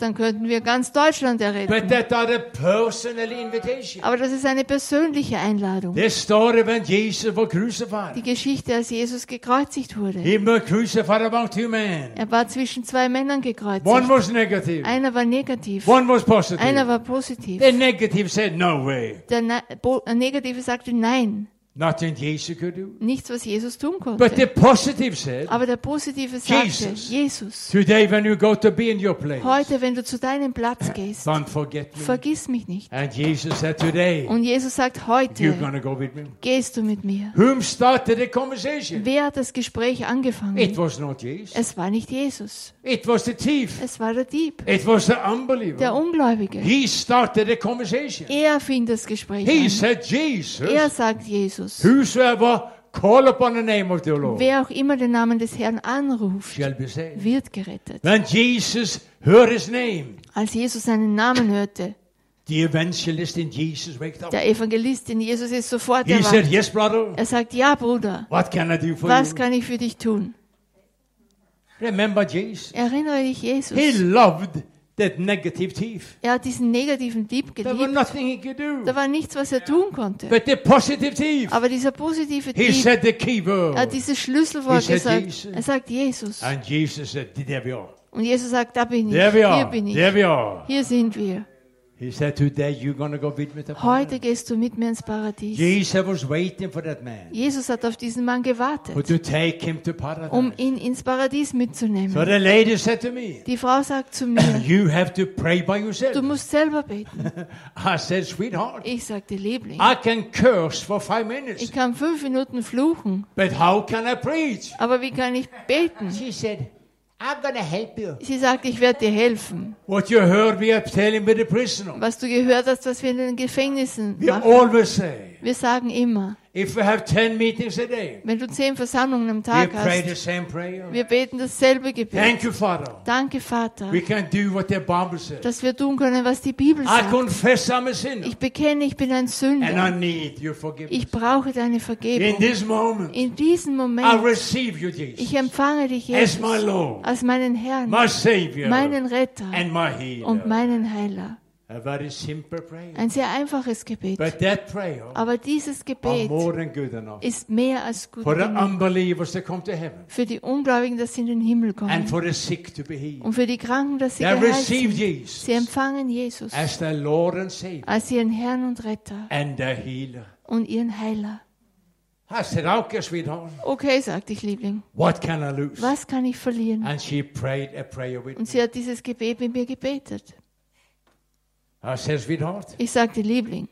Speaker 2: dann könnten wir ganz Deutschland erretten. Aber das ist eine persönliche Einladung. Die Geschichte, als Jesus gekreuzigt wurde. Er war zwischen zwei Männern gekreuzigt. Einer war negativ, einer war positiv.
Speaker 1: The negative said, no way.
Speaker 2: Der Ne- der Negative sagte nein,
Speaker 1: Nothing Jesus could do.
Speaker 2: nichts, was Jesus tun
Speaker 1: But the
Speaker 2: konnte.
Speaker 1: positive said,
Speaker 2: Aber der Positive sagte,
Speaker 1: Jesus.
Speaker 2: Jesus,
Speaker 1: today when you go to be in your place,
Speaker 2: heute, wenn du zu deinem Platz gehst,
Speaker 1: don't forget me.
Speaker 2: vergiss mich nicht.
Speaker 1: And Jesus said, today,
Speaker 2: Und Jesus sagt, heute
Speaker 1: go with me.
Speaker 2: gehst du mit mir.
Speaker 1: Whom started the conversation?
Speaker 2: Wer hat das Gespräch
Speaker 1: It
Speaker 2: angefangen?
Speaker 1: was not Jesus.
Speaker 2: Es war nicht Jesus,
Speaker 1: It was the thief.
Speaker 2: es war der Dieb,
Speaker 1: It was the
Speaker 2: der
Speaker 1: unbeliever.
Speaker 2: Ungläubige.
Speaker 1: He started the conversation.
Speaker 2: Er fing das Gespräch
Speaker 1: He
Speaker 2: an.
Speaker 1: said, Jesus,
Speaker 2: Er sagt Jesus,
Speaker 1: whosoever call upon the name of the Lord
Speaker 2: wer auch immer den Namen des Herrn anruft, wird gerettet.
Speaker 1: When Jesus heard his name,
Speaker 2: Als Jesus seinen Namen hörte,
Speaker 1: the evangelist in Jesus waked up.
Speaker 2: der Evangelist in Jesus ist sofort
Speaker 1: He said, yes, brother.
Speaker 2: Er sagt, ja Bruder,
Speaker 1: What can I do for
Speaker 2: was
Speaker 1: you?
Speaker 2: kann ich für dich tun?
Speaker 1: Remember Jesus.
Speaker 2: Erinnere dich Jesus.
Speaker 1: He loved that negative thief.
Speaker 2: Er hat diesen negativen Dieb
Speaker 1: There was
Speaker 2: geliebt.
Speaker 1: nothing he could do.
Speaker 2: Da war nichts, was er tun konnte.
Speaker 1: But the positive thief,
Speaker 2: Aber dieser positive
Speaker 1: he
Speaker 2: Dieb,
Speaker 1: said the key word.
Speaker 2: er hat dieses Schlüsselwort
Speaker 1: He
Speaker 2: gesagt.
Speaker 1: Jesus.
Speaker 2: Er sagt Jesus.
Speaker 1: And Jesus said, there we are.
Speaker 2: Und Jesus sagt, da bin ich.
Speaker 1: There we
Speaker 2: Hier bin ich.
Speaker 1: There we are.
Speaker 2: Hier sind wir.
Speaker 1: He said, today you're to go with me to
Speaker 2: Heute gehst du mit mir ins Paradies.
Speaker 1: Jesus was waiting for that man
Speaker 2: Jesus hat auf diesen Mann gewartet,
Speaker 1: to take him to paradise.
Speaker 2: um ihn ins Paradies
Speaker 1: So
Speaker 2: mitzunehmen.
Speaker 1: the lady said to me,
Speaker 2: Die Frau sagt zu mir,
Speaker 1: you have to pray by yourself.
Speaker 2: du musst selber beten.
Speaker 1: I said, sweetheart,
Speaker 2: Ich sagte, Liebling,
Speaker 1: I can curse for five minutes,
Speaker 2: ich kann fünf Minuten fluchen,
Speaker 1: but how can I preach?
Speaker 2: aber wie kann ich beten?
Speaker 1: She said, I'm going to help you.
Speaker 2: Sie sagt, ich werde dir helfen.
Speaker 1: What you heard me telling with the prisoner.
Speaker 2: Was du gehört hast, was wir in den Gefängnissen
Speaker 1: We
Speaker 2: machen.
Speaker 1: always say,
Speaker 2: Wir sagen immer,
Speaker 1: if we have 10 meetings a day,
Speaker 2: wenn du zehn Versammlungen am
Speaker 1: we
Speaker 2: Tag hast,
Speaker 1: same prayer.
Speaker 2: wir beten dasselbe Gebet.
Speaker 1: Thank you, Father.
Speaker 2: Danke, Vater,
Speaker 1: We can do what the Bible says.
Speaker 2: dass wir tun können, was die Bibel
Speaker 1: I
Speaker 2: sagt. Ich bekenne, ich bin ein Sünder.
Speaker 1: need your forgiveness.
Speaker 2: Ich brauche deine
Speaker 1: In
Speaker 2: Vergebung.
Speaker 1: this moment,
Speaker 2: In diesem
Speaker 1: I
Speaker 2: Moment,
Speaker 1: receive you,
Speaker 2: ich empfange dich, Jesus,
Speaker 1: my Lord,
Speaker 2: als meinen Herrn,
Speaker 1: my Savior,
Speaker 2: meinen Retter
Speaker 1: and my healer.
Speaker 2: und meinen Heiler.
Speaker 1: A very simple prayer.
Speaker 2: Ein sehr einfaches Gebet.
Speaker 1: But that prayer
Speaker 2: Aber dieses Gebet
Speaker 1: more than good enough
Speaker 2: ist mehr als gut
Speaker 1: for the
Speaker 2: genug
Speaker 1: unbelievers to come to heaven
Speaker 2: für die Ungläubigen, dass sie in den Himmel
Speaker 1: and
Speaker 2: kommen.
Speaker 1: for the sick to be healed.
Speaker 2: Und für die Kranken, dass sie geheilt sind.
Speaker 1: Jesus
Speaker 2: Sie empfangen Jesus
Speaker 1: as their Lord and Savior
Speaker 2: als ihren Herrn und Retter
Speaker 1: and their healer.
Speaker 2: und ihren Heiler.
Speaker 1: Okay,
Speaker 2: sagte ich, Liebling,
Speaker 1: what can I lose?
Speaker 2: was kann ich verlieren?
Speaker 1: And she prayed a prayer with
Speaker 2: Und sie hat dieses Gebet mit mir gebetet.
Speaker 1: Sweetheart,
Speaker 2: Ich sagte, Liebling,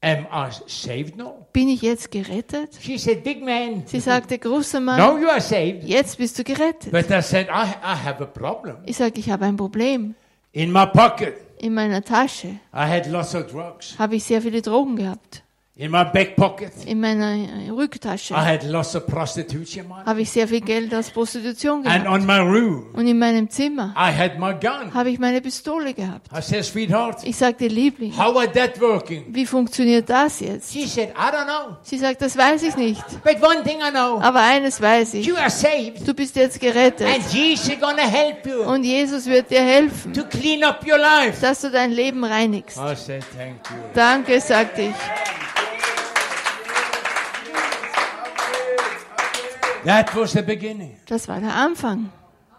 Speaker 1: am I saved now?
Speaker 2: bin ich jetzt gerettet?
Speaker 1: She said, big man.
Speaker 2: Sie sagte, großer Mann,
Speaker 1: No, you are saved.
Speaker 2: jetzt bist du gerettet.
Speaker 1: But I said, I, I have a problem.
Speaker 2: Ich sagte, ich habe ein Problem.
Speaker 1: In my pocket,
Speaker 2: In meiner Tasche
Speaker 1: I had lots of drugs.
Speaker 2: habe ich sehr viele Drogen gehabt.
Speaker 1: In my back pocket,
Speaker 2: In meiner äh, Rücktasche
Speaker 1: I had lots of prostitution money.
Speaker 2: habe ich sehr viel Geld aus Prostitution
Speaker 1: And
Speaker 2: gehabt.
Speaker 1: on my room,
Speaker 2: Und in meinem Zimmer
Speaker 1: I had my gun.
Speaker 2: habe ich meine Pistole gehabt.
Speaker 1: I said, sweetheart,
Speaker 2: Ich sagte, Liebling,
Speaker 1: how are that working?
Speaker 2: wie funktioniert das jetzt?
Speaker 1: She said, I don't know.
Speaker 2: Sie sagt, das weiß ich nicht.
Speaker 1: But one thing I know,
Speaker 2: Aber eines weiß ich.
Speaker 1: you are saved.
Speaker 2: Du bist jetzt gerettet.
Speaker 1: And Jesus is gonna help you
Speaker 2: Und Jesus wird dir helfen,
Speaker 1: to clean up your life.
Speaker 2: dass du dein Leben reinigst.
Speaker 1: I said, thank you.
Speaker 2: Danke, sagte ich.
Speaker 1: That was the beginning.
Speaker 2: Das war der Anfang.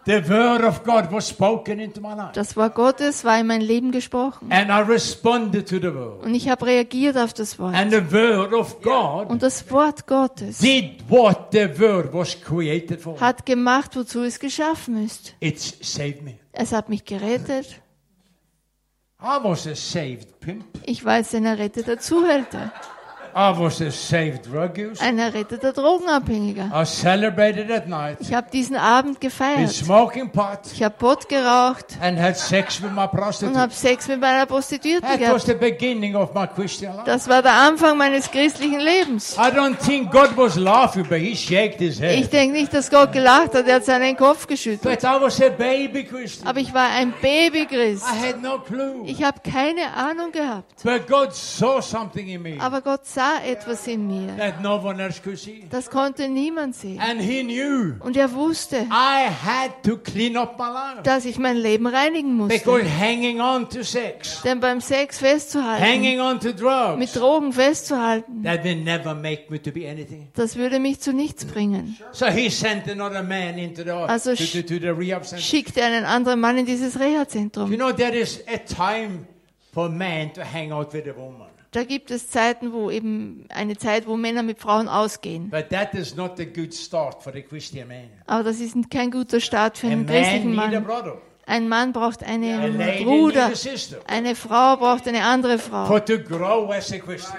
Speaker 1: The word of God was spoken into my life.
Speaker 2: Das Wort Gottes war in mein Leben gesprochen.
Speaker 1: And I responded to the word.
Speaker 2: Und ich habe reagiert auf das Wort.
Speaker 1: And the word of God
Speaker 2: Und das Wort Gottes
Speaker 1: did what the word was created for.
Speaker 2: hat gemacht, wozu es geschaffen ist.
Speaker 1: It's saved me.
Speaker 2: Es hat mich gerettet.
Speaker 1: I was a saved pimp.
Speaker 2: Ich war jetzt ein erretteter Zuhälter,
Speaker 1: I was a saved drug user.
Speaker 2: ein erretteter Drogenabhängiger.
Speaker 1: I celebrated at night
Speaker 2: Ich habe diesen Abend gefeiert.
Speaker 1: smoking pot
Speaker 2: Ich habe Pott geraucht
Speaker 1: and had sex with my
Speaker 2: und
Speaker 1: prostitute.
Speaker 2: habe Sex mit meiner Prostituierten
Speaker 1: That was
Speaker 2: gehabt.
Speaker 1: the beginning of my Christian life.
Speaker 2: Das war der Anfang meines christlichen Lebens.
Speaker 1: I don't think God was laughing, but he shaked his
Speaker 2: Ich
Speaker 1: head.
Speaker 2: denke nicht, dass Gott gelacht hat, er hat seinen Kopf geschüttelt.
Speaker 1: But I was a baby Christian.
Speaker 2: Aber ich war ein Babychrist.
Speaker 1: I had no clue.
Speaker 2: Ich habe keine Ahnung gehabt.
Speaker 1: But God saw something in me
Speaker 2: Aber Gott sah etwas in mir.
Speaker 1: that no one else could see.
Speaker 2: Das konnte niemand sehen.
Speaker 1: And he knew
Speaker 2: Und er wusste,
Speaker 1: I had to clean up my life.
Speaker 2: dass ich mein Leben reinigen
Speaker 1: Because
Speaker 2: musste.
Speaker 1: hanging on to sex,
Speaker 2: Denn beim Sex festzuhalten,
Speaker 1: hanging on to
Speaker 2: mit
Speaker 1: drugs,
Speaker 2: Drogen festzuhalten,
Speaker 1: that will never make me to be anything.
Speaker 2: das würde mich zu nichts bringen.
Speaker 1: So he sent another man into the,
Speaker 2: Also
Speaker 1: to, to, to the rehab center.
Speaker 2: Schickte einen anderen Mann in dieses
Speaker 1: You
Speaker 2: Reha-Zentrum.
Speaker 1: know, there is a time for man to hang out with a woman.
Speaker 2: Da gibt es Zeiten, wo eben eine Zeit, wo Männer mit Frauen ausgehen.
Speaker 1: But that is not a good start for Christian man.
Speaker 2: Aber das ist kein guter Start für
Speaker 1: A
Speaker 2: einen
Speaker 1: man
Speaker 2: christlichen
Speaker 1: a
Speaker 2: Mann. Ein Mann braucht
Speaker 1: A
Speaker 2: einen Bruder.
Speaker 1: a.
Speaker 2: Eine Frau braucht eine andere Frau.
Speaker 1: A.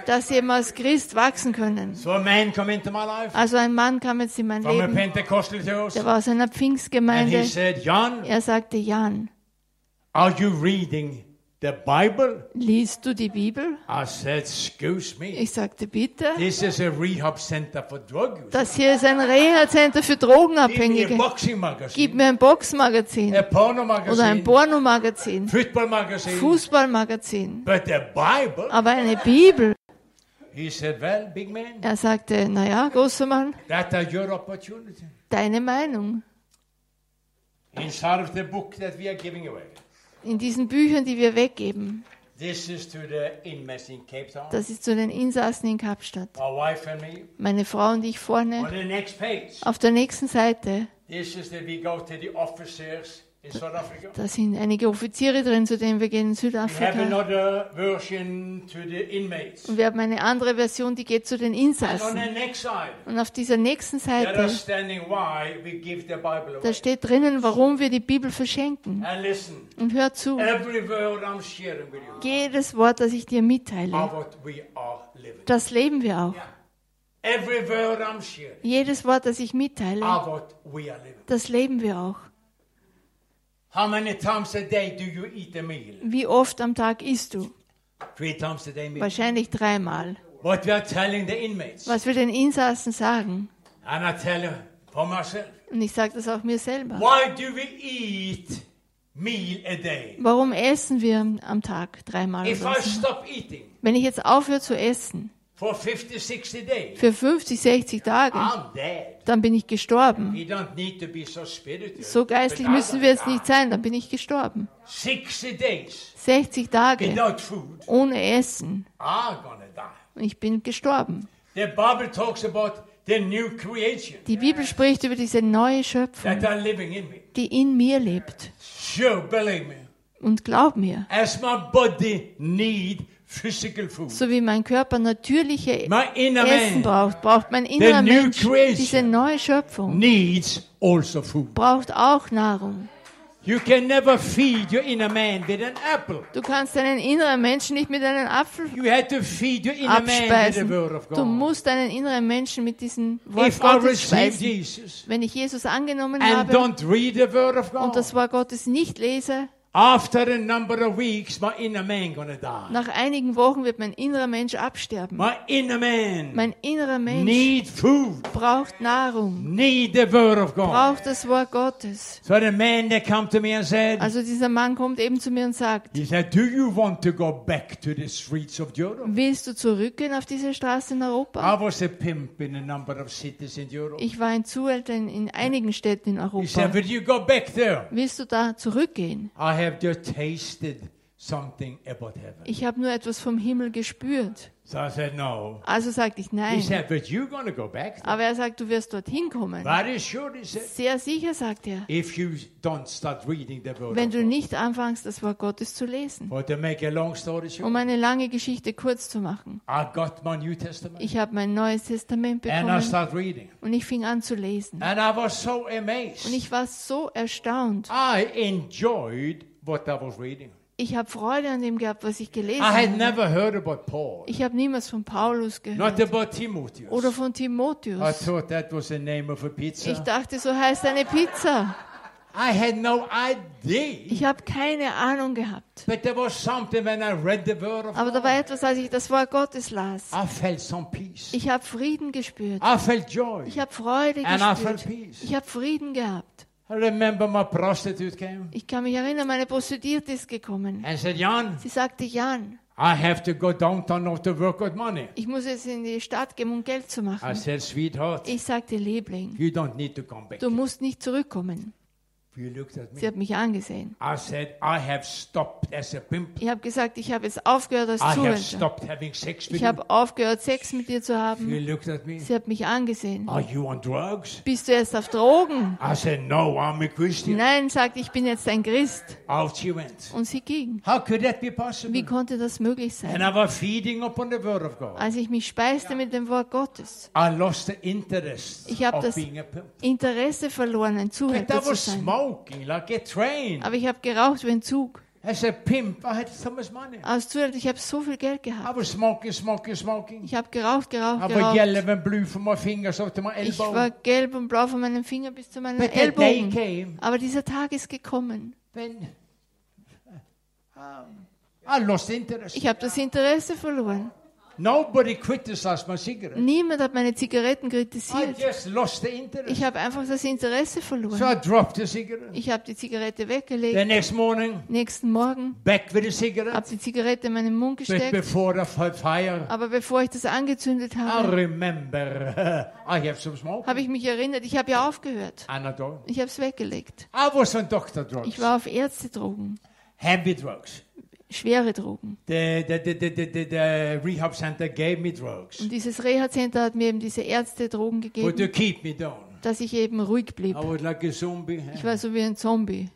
Speaker 2: Dass sie eben als Christ wachsen können.
Speaker 1: So a man come into my life
Speaker 2: Also ein Mann kam jetzt in mein
Speaker 1: a
Speaker 2: Leben. Der war aus einer
Speaker 1: And he
Speaker 2: Pfingstgemeinde. Er sagte, Jan,
Speaker 1: are you reading the Bible?
Speaker 2: liest du die Bibel?
Speaker 1: I said, excuse me.
Speaker 2: Ich sagte, bitte.
Speaker 1: This is a rehab center for drug users.
Speaker 2: Das hier ist ein Reha-Center für
Speaker 1: Give me a
Speaker 2: Drogenabhängige. Gib mir ein Boxmagazin
Speaker 1: a porno
Speaker 2: oder ein
Speaker 1: magazine,
Speaker 2: Pornomagazin,
Speaker 1: football magazine.
Speaker 2: Fußballmagazin.
Speaker 1: But the Bible,
Speaker 2: Aber eine Bibel.
Speaker 1: he said, well, big man,
Speaker 2: Er sagte, naja, großer Mann,
Speaker 1: that are your opportunity.
Speaker 2: deine Meinung.
Speaker 1: Inside of the book that we are giving away.
Speaker 2: In diesen Büchern, die wir weggeben,
Speaker 1: This is to the inmates in Cape Town.
Speaker 2: das ist zu den Insassen in Kapstadt.
Speaker 1: My wife and me.
Speaker 2: Meine Frau und ich vorne. Auf der nächsten Seite, da sind einige Offiziere drin, zu denen wir gehen in Südafrika. Und wir haben eine andere Version, die geht zu den Insassen. Und auf dieser nächsten Seite, da steht drinnen, warum wir die Bibel verschenken. Und hör zu, jedes Wort, das ich dir mitteile, das leben wir auch. Jedes Wort, das ich mitteile, das leben wir auch.
Speaker 1: How many times a day do you eat a meal?
Speaker 2: Wie oft am Tag isst du?
Speaker 1: Three times a day meal.
Speaker 2: Wahrscheinlich dreimal.
Speaker 1: What we are telling the inmates.
Speaker 2: Was wir den Insassen sagen,
Speaker 1: And I tell for myself.
Speaker 2: und ich sage das auch mir selber.
Speaker 1: Why do we eat meal a day?
Speaker 2: Warum essen wir am Tag dreimal
Speaker 1: If I stop eating,
Speaker 2: Wenn ich jetzt aufhöre zu essen,
Speaker 1: for 50, 60 days,
Speaker 2: für 50, 60 Tage, dann bin ich gestorben.
Speaker 1: So
Speaker 2: geistlich müssen wir jetzt nicht sein, dann bin ich gestorben.
Speaker 1: 60 days
Speaker 2: 60 Tage ohne Essen. Und ich bin gestorben. Die Bibel spricht über diese neue Schöpfung, die in mir lebt. Und glaub mir,
Speaker 1: As my body need
Speaker 2: so wie mein Körper natürliche Essen braucht, braucht mein innerer Mensch diese neue Schöpfung,
Speaker 1: also
Speaker 2: braucht auch Nahrung.
Speaker 1: You can never feed your inner man with an apple.
Speaker 2: Du kannst deinen inneren Menschen nicht mit einem Apfel
Speaker 1: You have to feed your inner man with the
Speaker 2: abspeisen.
Speaker 1: word of
Speaker 2: Du
Speaker 1: God.
Speaker 2: musst deinen inneren Menschen mit diesem Wort
Speaker 1: If
Speaker 2: Gottes speisen.
Speaker 1: Jesus
Speaker 2: Wenn ich Jesus angenommen habe und das Wort Gottes nicht lese,
Speaker 1: after a number of weeks, my inner man gonna die.
Speaker 2: nach einigen Wochen wird mein innerer Mensch absterben.
Speaker 1: My inner man
Speaker 2: Mein innerer Mensch braucht Nahrung,
Speaker 1: need the word of God.
Speaker 2: braucht das Wort Gottes.
Speaker 1: So the man that come to me and said,
Speaker 2: Also dieser Mann kommt eben zu mir und sagt,
Speaker 1: he said, do you want to go back to the streets of Europe?
Speaker 2: willst du zurückgehen auf diese Straße in Europa?
Speaker 1: I was a pimp in a number of cities in Europe.
Speaker 2: Ich war ein Zuhälter in, in einigen Städten in
Speaker 1: He said,
Speaker 2: Europa.
Speaker 1: will you go back there?
Speaker 2: Willst du da zurückgehen?
Speaker 1: I have just tasted something about heaven.
Speaker 2: Ich habe nur etwas vom Himmel gespürt.
Speaker 1: So I said, no.
Speaker 2: Also sagte ich
Speaker 1: He
Speaker 2: nein.
Speaker 1: said, go.
Speaker 2: Aber er sagt, du wirst dorthin kommen.
Speaker 1: Sure, said,
Speaker 2: Sehr sicher, sagt er.
Speaker 1: if you don't start reading the word
Speaker 2: Wenn du nicht anfängst, das Wort Gottes zu lesen.
Speaker 1: But to make a long story short,
Speaker 2: Um eine lange Geschichte kurz zu machen.
Speaker 1: I got my New Testament
Speaker 2: Ich habe mein Neues Testament
Speaker 1: and I
Speaker 2: bekommen und ich fing an zu lesen.
Speaker 1: And I was so
Speaker 2: Und ich war so erstaunt.
Speaker 1: I enjoyed what I was reading.
Speaker 2: Ich habe Freude an dem gehabt, was ich gelesen
Speaker 1: I had
Speaker 2: habe.
Speaker 1: never heard about Paul,
Speaker 2: Ich habe niemals von Paulus
Speaker 1: not
Speaker 2: gehört
Speaker 1: about Timotheus.
Speaker 2: oder von
Speaker 1: I
Speaker 2: Timotheus.
Speaker 1: thought that was the name of a
Speaker 2: Ich
Speaker 1: pizza.
Speaker 2: dachte, so heißt eine Pizza.
Speaker 1: I had no idea.
Speaker 2: Ich habe keine Ahnung gehabt.
Speaker 1: But there was something when I read the word of
Speaker 2: Aber da
Speaker 1: God.
Speaker 2: war etwas, als ich das Wort Gottes las.
Speaker 1: I felt some peace.
Speaker 2: Ich habe Frieden gespürt.
Speaker 1: I felt joy.
Speaker 2: Ich habe Freude
Speaker 1: And I felt
Speaker 2: gespürt.
Speaker 1: peace.
Speaker 2: Ich habe Frieden gehabt.
Speaker 1: I remember my prostitute came
Speaker 2: Ich kann mich erinnern, meine Prostituierte ist gekommen.
Speaker 1: and said, Jan,
Speaker 2: Sie sagte, Jan,
Speaker 1: I have to go downtown to work out money.
Speaker 2: ich muss jetzt in die Stadt gehen, um Geld zu
Speaker 1: I
Speaker 2: machen.
Speaker 1: said, sweetheart,
Speaker 2: Ich sagte, Liebling,
Speaker 1: you don't need to come back.
Speaker 2: du musst nicht zurückkommen. Sie hat mich angesehen.
Speaker 1: I said, I have stopped as a pimp.
Speaker 2: Ich habe gesagt, ich habe jetzt aufgehört als
Speaker 1: I have
Speaker 2: Zuhälter.
Speaker 1: stopped having sex with
Speaker 2: Ich habe aufgehört, Sex mit dir zu
Speaker 1: You
Speaker 2: haben.
Speaker 1: looked at me.
Speaker 2: Sie hat mich angesehen.
Speaker 1: Are you on drugs?
Speaker 2: Bist du jetzt auf Drogen?
Speaker 1: I said, no, I'm a Christian.
Speaker 2: Nein, sagt, ich bin jetzt ein Christ.
Speaker 1: Out she went.
Speaker 2: Und sie ging.
Speaker 1: How could that be
Speaker 2: Wie
Speaker 1: possible?
Speaker 2: konnte das möglich
Speaker 1: And
Speaker 2: sein?
Speaker 1: I was feeding upon the word of God.
Speaker 2: Als ich mich speiste mit dem Wort Gottes,
Speaker 1: I lost the interest
Speaker 2: Ich hab
Speaker 1: of
Speaker 2: das-
Speaker 1: being a pimp.
Speaker 2: Interesse verloren, ein Zuhälter
Speaker 1: I
Speaker 2: zu sein.
Speaker 1: Smoking like a train.
Speaker 2: Aber ich habe geraucht wie ein Zug.
Speaker 1: As a pimp, I had so much money.
Speaker 2: Als Zuhälter, ich habe so viel Geld
Speaker 1: I
Speaker 2: gehabt.
Speaker 1: was smoking, smoking, smoking.
Speaker 2: Ich habe geraucht, geraucht,
Speaker 1: I was yellow
Speaker 2: geraucht.
Speaker 1: and blue from my fingers up to my
Speaker 2: Ich war
Speaker 1: elbow.
Speaker 2: gelb und blau von meinem Finger bis zu meinen
Speaker 1: But that day
Speaker 2: Ellbogen.
Speaker 1: came
Speaker 2: Aber dieser Tag ist gekommen.
Speaker 1: when um, I lost interest.
Speaker 2: Ich habe das Interesse verloren.
Speaker 1: Nobody criticized my cigarette.
Speaker 2: Niemand hat meine Zigaretten
Speaker 1: I
Speaker 2: kritisiert.
Speaker 1: just lost the interest.
Speaker 2: Ich habe einfach das Interesse
Speaker 1: So
Speaker 2: verloren.
Speaker 1: I dropped the cigarette.
Speaker 2: Ich habe die Zigarette
Speaker 1: The
Speaker 2: weggelegt.
Speaker 1: next morning,
Speaker 2: Nächsten Morgen
Speaker 1: back with the
Speaker 2: habe die Zigarette in meinen Mund
Speaker 1: But
Speaker 2: gesteckt.
Speaker 1: before I had fire,
Speaker 2: Aber bevor ich das angezündet
Speaker 1: I
Speaker 2: habe,
Speaker 1: remember I have some smoke.
Speaker 2: habe ich mich erinnert, ich habe ja aufgehört.
Speaker 1: Anadol.
Speaker 2: Ich habe es weggelegt.
Speaker 1: I was on doctor drugs,
Speaker 2: Ich war auf Ärztedrogen,
Speaker 1: heavy drugs.
Speaker 2: Schwere Drogen.
Speaker 1: The, the, the, the, the, the, rehab center gave me drugs
Speaker 2: Und dieses Reha-Center hat mir eben diese Ärztedrogen
Speaker 1: but to
Speaker 2: gegeben,
Speaker 1: keep me down.
Speaker 2: dass ich eben ruhig blieb.
Speaker 1: I was like a zombie.
Speaker 2: Ich war so wie ein Zombie.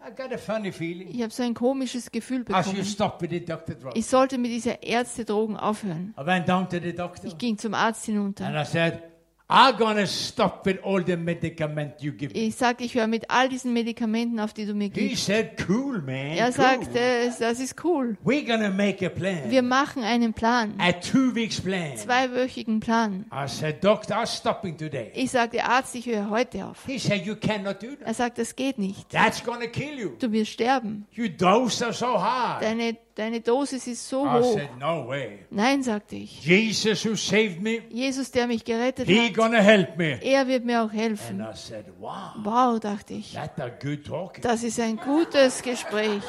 Speaker 1: I got a funny feeling.
Speaker 2: Ich habe so ein komisches Gefühl
Speaker 1: I should
Speaker 2: bekommen.
Speaker 1: stop with the doctor drugs.
Speaker 2: Ich sollte mit dieser Ärztedrogen aufhören.
Speaker 1: I went down to the doctor
Speaker 2: Ich ging zum Arzt hinunter.
Speaker 1: and I said, I'm gonna stop with all the medicament you give me.
Speaker 2: Ich sagte, ich höre mit all diesen Medikamenten auf, die du mir
Speaker 1: He
Speaker 2: gibst.
Speaker 1: said, cool, man.
Speaker 2: Er
Speaker 1: cool.
Speaker 2: sagte, das ist cool.
Speaker 1: We're gonna make a plan.
Speaker 2: Wir machen einen Plan,
Speaker 1: A two weeks plan.
Speaker 2: zweiwöchigen Plan.
Speaker 1: I said, Doctor, I'm stopping today.
Speaker 2: Ich sagte, Arzt, ich höre heute auf.
Speaker 1: He said, You cannot do that.
Speaker 2: Er sagt, das geht nicht.
Speaker 1: That's gonna kill you.
Speaker 2: Du wirst sterben.
Speaker 1: Your dose so high.
Speaker 2: Deine, deine Dosis ist so
Speaker 1: I
Speaker 2: hoch.
Speaker 1: said, No way.
Speaker 2: Nein, sagte ich.
Speaker 1: Jesus who saved me,
Speaker 2: Jesus, der mich gerettet
Speaker 1: he
Speaker 2: hat,
Speaker 1: gonna help me.
Speaker 2: er wird mir auch
Speaker 1: And
Speaker 2: helfen.
Speaker 1: I said, Wow,
Speaker 2: Wow, dachte ich.
Speaker 1: that's a good talking.
Speaker 2: Das ist ein gutes Gespräch.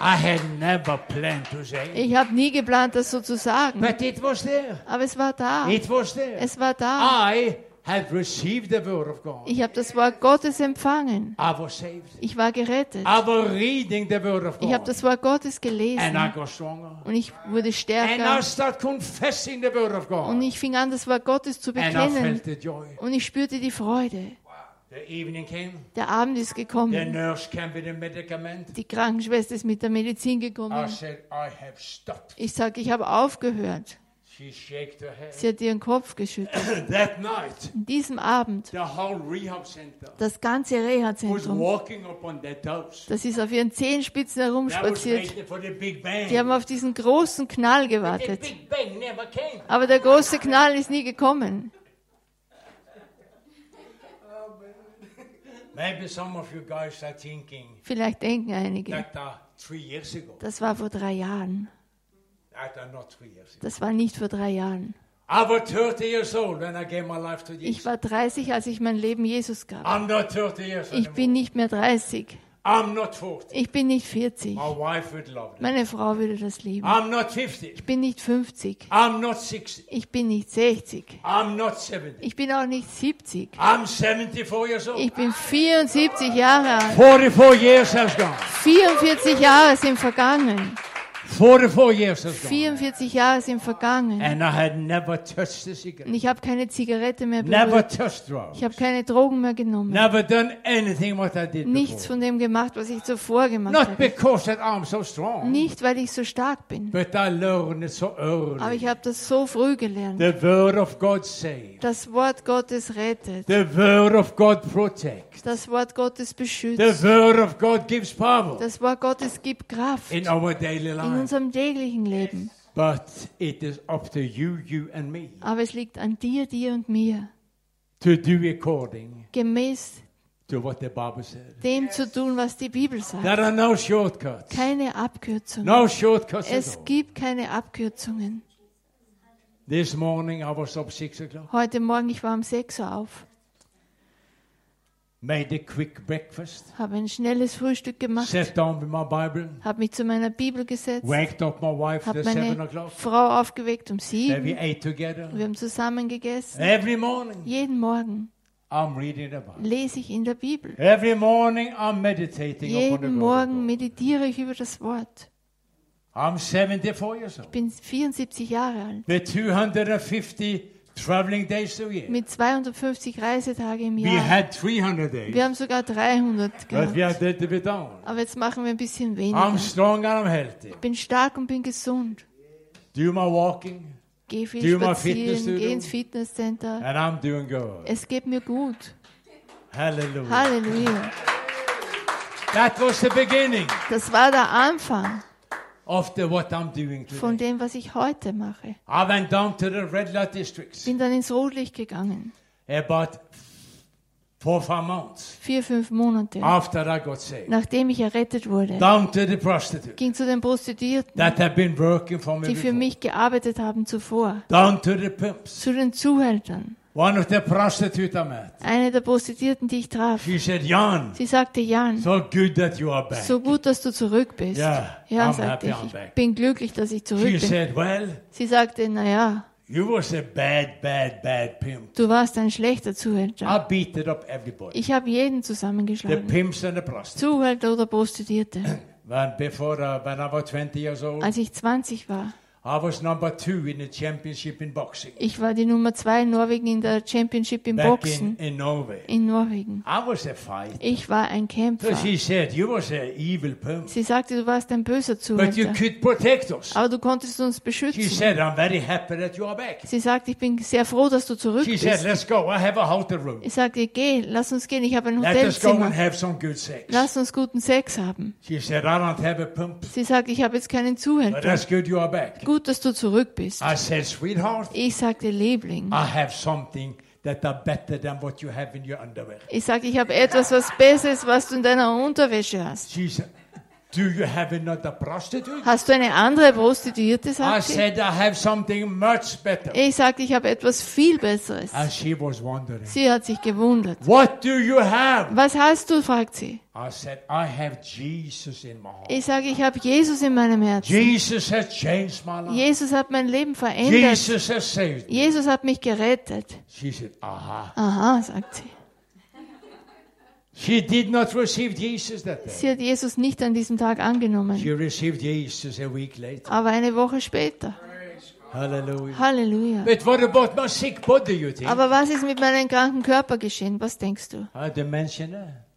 Speaker 1: I had never planned to say it.
Speaker 2: Ich habe nie geplant, das so zu sagen.
Speaker 1: But it was there.
Speaker 2: Aber es war da.
Speaker 1: It was there.
Speaker 2: Es war da.
Speaker 1: I had received the word of God.
Speaker 2: Ich habe das Wort Gottes empfangen.
Speaker 1: I was saved.
Speaker 2: Ich war gerettet.
Speaker 1: I was reading the word of
Speaker 2: Ich habe das Wort Gottes
Speaker 1: And I
Speaker 2: gelesen.
Speaker 1: got stronger.
Speaker 2: Und ich wurde
Speaker 1: And I
Speaker 2: stärker.
Speaker 1: started confessing the word of
Speaker 2: Und ich fing an, das Wort Gottes zu
Speaker 1: And I
Speaker 2: bekennen. Und ich spürte die Freude.
Speaker 1: The evening came.
Speaker 2: Der Abend ist
Speaker 1: The
Speaker 2: gekommen.
Speaker 1: nurse came with a medicament.
Speaker 2: Die Krankenschwester ist mit der Medizin
Speaker 1: I
Speaker 2: gekommen.
Speaker 1: said, I have stopped.
Speaker 2: Ich sage, ich habe aufgehört. Sie hat ihren Kopf geschüttelt. An diesem Abend, das ganze Reha-Zentrum, das ist auf ihren Zehenspitzen herumspaziert. Die haben auf diesen großen Knall gewartet. Aber der große Knall ist nie gekommen. Vielleicht denken einige,
Speaker 1: uh,
Speaker 2: das war vor drei Jahren. Das war nicht vor drei Jahren.
Speaker 1: I was 30 years old when I gave my life to
Speaker 2: Ich war 30, als ich mein Leben Jesus gab.
Speaker 1: I'm not 30 years
Speaker 2: Ich bin nicht mehr 30.
Speaker 1: I'm not 40.
Speaker 2: Ich bin nicht 40.
Speaker 1: My wife would love that.
Speaker 2: Meine Frau würde das lieben.
Speaker 1: I'm not 50.
Speaker 2: Ich bin nicht 50.
Speaker 1: I'm not 60.
Speaker 2: Ich bin nicht 60.
Speaker 1: I'm not 70.
Speaker 2: Ich bin auch nicht 70.
Speaker 1: I'm 74 years old.
Speaker 2: Ich bin 74 Jahre alt.
Speaker 1: 44 years has gone.
Speaker 2: 44 Jahre sind vergangen.
Speaker 1: 44 years has gone.
Speaker 2: 44 Jahre sind vergangen.
Speaker 1: And I had never touched a
Speaker 2: Und
Speaker 1: cigarette.
Speaker 2: ich habe keine Zigarette mehr
Speaker 1: Never
Speaker 2: berührt.
Speaker 1: touched drugs.
Speaker 2: Ich habe keine Drogen mehr genommen.
Speaker 1: Never done anything what I did
Speaker 2: Nichts von dem gemacht, was ich zuvor gemacht
Speaker 1: Not
Speaker 2: habe. Nicht, weil ich so stark bin.
Speaker 1: but I learned it so
Speaker 2: Aber ich habe das so früh gelernt.
Speaker 1: The word of God saves.
Speaker 2: Das Wort Gottes rettet.
Speaker 1: The word of God protects.
Speaker 2: Das Wort Gottes
Speaker 1: The
Speaker 2: beschützt.
Speaker 1: word of God gives power
Speaker 2: Das Wort Gottes gibt Kraft
Speaker 1: in our daily
Speaker 2: in
Speaker 1: life.
Speaker 2: Unserem täglichen Leben.
Speaker 1: But it is up to you, you and me,
Speaker 2: Aber es liegt an dir, dir und mir,
Speaker 1: to do according
Speaker 2: gemäß
Speaker 1: to what the Bible said.
Speaker 2: dem zu tun, was die Bibel sagt.
Speaker 1: There are no shortcuts.
Speaker 2: Keine Abkürzungen.
Speaker 1: No shortcuts
Speaker 2: Es gibt keine Abkürzungen.
Speaker 1: This morning I was up six o'clock.
Speaker 2: Heute Morgen, ich war um 6 Uhr auf,
Speaker 1: Made a quick breakfast.
Speaker 2: habe ein schnelles Frühstück gemacht,
Speaker 1: Sat down with my Bible.
Speaker 2: habe mich zu meiner Bibel gesetzt,
Speaker 1: Waked up my wife
Speaker 2: habe
Speaker 1: at seven
Speaker 2: meine. Frau aufgeweckt um
Speaker 1: And we
Speaker 2: 7.
Speaker 1: ate together.
Speaker 2: Wir haben zusammen gegessen.
Speaker 1: Every morning
Speaker 2: Jeden Morgen
Speaker 1: I'm reading the Bible.
Speaker 2: lese ich in der Bibel.
Speaker 1: Every morning I'm meditating upon the
Speaker 2: Jeden
Speaker 1: word of
Speaker 2: Morgen meditiere ich über das Wort.
Speaker 1: I'm 74 years old.
Speaker 2: Ich bin 74 Jahre alt.
Speaker 1: With 250 traveling days a year.
Speaker 2: Mit 250 Reisetage im
Speaker 1: We
Speaker 2: Jahr.
Speaker 1: had 300 days.
Speaker 2: Wir haben sogar 300
Speaker 1: But
Speaker 2: gehabt.
Speaker 1: we are a little bit down.
Speaker 2: Aber jetzt machen wir ein bisschen
Speaker 1: I'm
Speaker 2: weniger.
Speaker 1: strong and I'm healthy.
Speaker 2: Ich bin stark und bin gesund.
Speaker 1: Do my walking
Speaker 2: Gehe viel
Speaker 1: Do
Speaker 2: spazieren, gehe ins Fitnesscenter.
Speaker 1: and I'm doing good.
Speaker 2: Es geht mir gut.
Speaker 1: Hallelujah.
Speaker 2: Halleluja.
Speaker 1: That was the beginning
Speaker 2: Das war der Anfang von
Speaker 1: today.
Speaker 2: dem, was ich heute mache.
Speaker 1: I went down to the red light districts
Speaker 2: Bin dann ins Rotlicht gegangen.
Speaker 1: about four, five months
Speaker 2: Vier, fünf Monate.
Speaker 1: after I got saved.
Speaker 2: Nachdem ich errettet wurde.
Speaker 1: Down to the prostitute
Speaker 2: Ging zu den Prostituierten,
Speaker 1: that have been working for me
Speaker 2: die für
Speaker 1: before.
Speaker 2: mich gearbeitet haben zuvor.
Speaker 1: Down to the pimps.
Speaker 2: Zu den Zuhältern.
Speaker 1: One of the prostitutes I met.
Speaker 2: Eine der Prostituierten, die ich traf.
Speaker 1: She said, Jan,
Speaker 2: Sie sagte, Jan,
Speaker 1: so good that you are back.
Speaker 2: so gut, dass du zurück bist.
Speaker 1: Yeah,
Speaker 2: Ja,
Speaker 1: I'm
Speaker 2: sagte
Speaker 1: happy
Speaker 2: ich,
Speaker 1: I'm
Speaker 2: ich
Speaker 1: back.
Speaker 2: bin glücklich, dass ich zurück
Speaker 1: She
Speaker 2: bin.
Speaker 1: said, well,
Speaker 2: Sie sagte, na ja,
Speaker 1: you was a bad, bad, bad pimp.
Speaker 2: du warst ein schlechter
Speaker 1: I
Speaker 2: Zuhälter.
Speaker 1: up everybody.
Speaker 2: Ich habe jeden
Speaker 1: The
Speaker 2: zusammengeschlagen.
Speaker 1: pimps and the prostitutes.
Speaker 2: Zuhälter oder Prostituierte.
Speaker 1: When, before, uh, when I was 20 years old,
Speaker 2: Als ich 20 war,
Speaker 1: I was number two in the championship in boxing.
Speaker 2: ich war die Nummer zwei in Norwegen in der Championship im Boxen
Speaker 1: in Norway.
Speaker 2: in Norwegen.
Speaker 1: I was a fighter.
Speaker 2: Ich war ein
Speaker 1: So
Speaker 2: Kämpfer.
Speaker 1: she said, you was an evil pimp.
Speaker 2: Sie sagte, du warst ein böser
Speaker 1: But you
Speaker 2: Zuhälter.
Speaker 1: could protect us.
Speaker 2: Aber du konntest uns
Speaker 1: She
Speaker 2: beschützen.
Speaker 1: said, I'm very happy that you are back.
Speaker 2: Sie sagte, ich bin sehr froh, dass du zurück
Speaker 1: She said,
Speaker 2: bist.
Speaker 1: let's go. I have a hotel room.
Speaker 2: Ich sagte, geh, lass uns gehen, ich habe ein
Speaker 1: Let us go and
Speaker 2: Hotelzimmer.
Speaker 1: have some good sex.
Speaker 2: Lass uns guten Sex haben.
Speaker 1: She said, I don't have a pimp.
Speaker 2: Sie sagt, ich habe jetzt keinen
Speaker 1: But
Speaker 2: Zuhälter.
Speaker 1: that's
Speaker 2: Gut, dass du zurück bist.
Speaker 1: I said, sweetheart,
Speaker 2: Ich sagte, Liebling.
Speaker 1: I have something that are better than what you have in your underwear.
Speaker 2: Ich sage, ich habe etwas, was besser ist, was du in deiner Unterwäsche hast.
Speaker 1: She said,
Speaker 2: Hast du eine andere Prostituierte,
Speaker 1: I
Speaker 2: sagt sie.
Speaker 1: said, I have something much better.
Speaker 2: Ich sagte, ich habe etwas viel Besseres.
Speaker 1: And she was wondering,
Speaker 2: Sie hat sich gewundert.
Speaker 1: What do you have?
Speaker 2: Was hast du, fragt sie.
Speaker 1: I said, I have Jesus in my heart.
Speaker 2: Ich sage, ich habe Jesus in meinem Herzen.
Speaker 1: Jesus has changed my life.
Speaker 2: Jesus hat mein Leben verändert.
Speaker 1: Jesus has saved me.
Speaker 2: Jesus hat mich gerettet.
Speaker 1: She said, Aha.
Speaker 2: Aha, sagt sie.
Speaker 1: She did not receive Jesus that day.
Speaker 2: Sie hat Jesus nicht an diesem Tag angenommen,
Speaker 1: She received Jesus a week later.
Speaker 2: aber eine Woche später.
Speaker 1: Hallelujah.
Speaker 2: Halleluja.
Speaker 1: But what about my sick body, you think?
Speaker 2: Aber was ist mit meinem kranken Körper geschehen? Was denkst du?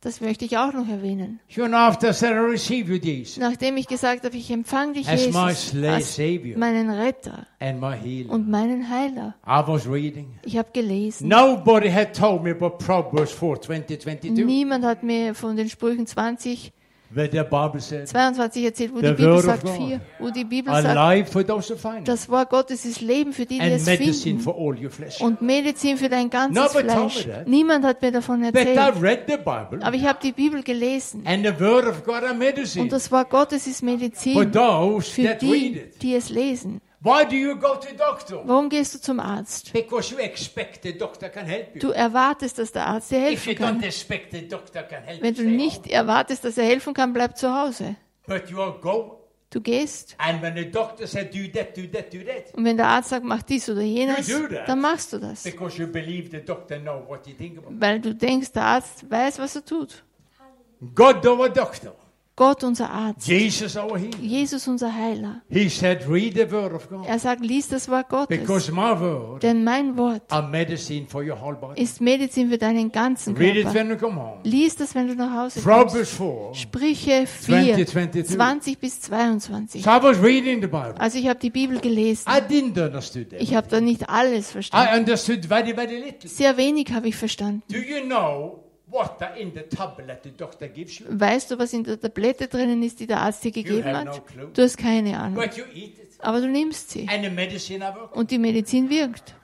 Speaker 2: Das möchte ich auch noch erwähnen.
Speaker 1: Soon after, I said, I received you, Jesus,
Speaker 2: Nachdem ich gesagt habe, ich empfange dich,
Speaker 1: as my
Speaker 2: Jesus, als
Speaker 1: Savior
Speaker 2: meinen Retter
Speaker 1: and my healer.
Speaker 2: und meinen Heiler.
Speaker 1: I was reading.
Speaker 2: Ich habe gelesen.
Speaker 1: Nobody had told me about Proverbs 4, 20, 22.
Speaker 2: Niemand hat mir von den Sprüchen 20,
Speaker 1: But the Bible said,
Speaker 2: 22 erzählt, wo die Bibel sagt. 4, wo die Bibel sagt, das Wort Gottes ist Leben für die, die es finden. Und Medizin für dein ganzes Fleisch. Niemand hat mir davon erzählt. Aber ich habe die Bibel gelesen.
Speaker 1: and the Word of God are medicine
Speaker 2: Und das Wort Gottes ist Medizin für die, die es lesen.
Speaker 1: Why do you go to doctor?
Speaker 2: Warum gehst du zum Arzt?
Speaker 1: Because you expect the doctor can help you.
Speaker 2: Du erwartest, dass der Arzt dir
Speaker 1: If you
Speaker 2: helfen
Speaker 1: don't
Speaker 2: kann.
Speaker 1: expect the doctor can help
Speaker 2: Wenn du nicht
Speaker 1: home.
Speaker 2: erwartest, dass er helfen kann, bleib zu Hause.
Speaker 1: But you go,
Speaker 2: Du gehst
Speaker 1: and when the doctor said do that, do that, do that,
Speaker 2: und wenn der Arzt sagt, mach dies oder jenes,
Speaker 1: that.
Speaker 2: dann machst du das.
Speaker 1: because you believe the doctor know what you think about.
Speaker 2: Weil du denkst, der Arzt weiß, was er tut.
Speaker 1: God, our doctor,
Speaker 2: Gott, unser Arzt.
Speaker 1: Jesus, our healer.
Speaker 2: Jesus, unser Heiler.
Speaker 1: He said, read the Word of God,
Speaker 2: Er sagt, lies das Wort Gottes.
Speaker 1: because my Word
Speaker 2: Denn mein Wort
Speaker 1: are medicine for your whole body.
Speaker 2: ist Medizin für deinen ganzen
Speaker 1: Read it
Speaker 2: Körper.
Speaker 1: when you come home.
Speaker 2: Lies das, wenn du nach Hause kommst.
Speaker 1: Proverbs 4.
Speaker 2: Sprüche 4,
Speaker 1: 20, 22.
Speaker 2: 20 bis 22.
Speaker 1: So I was reading the Bible.
Speaker 2: Also ich habe die Bibel gelesen.
Speaker 1: I didn't understand that.
Speaker 2: Ich habe da nicht alles
Speaker 1: I
Speaker 2: verstanden.
Speaker 1: understood very, very little.
Speaker 2: Sehr wenig habe ich verstanden.
Speaker 1: Do you know
Speaker 2: Weißt du, was in der Tablette drinnen ist, die der Arzt dir gegeben hat? Du hast keine Ahnung. Aber du nimmst sie. Und die Medizin wirkt.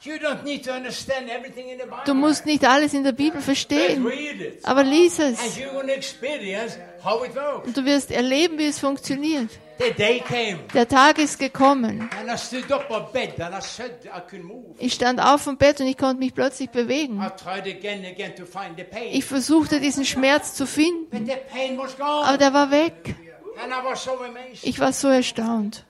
Speaker 2: Du musst nicht alles in der Bibel verstehen. Aber lies es. Und du wirst erleben, wie es funktioniert.
Speaker 1: The day came.
Speaker 2: Der Tag ist gekommen. Ich stand auf vom Bett und ich konnte mich plötzlich bewegen. Ich versuchte diesen Schmerz zu finden, aber der war weg. Ich war so erstaunt.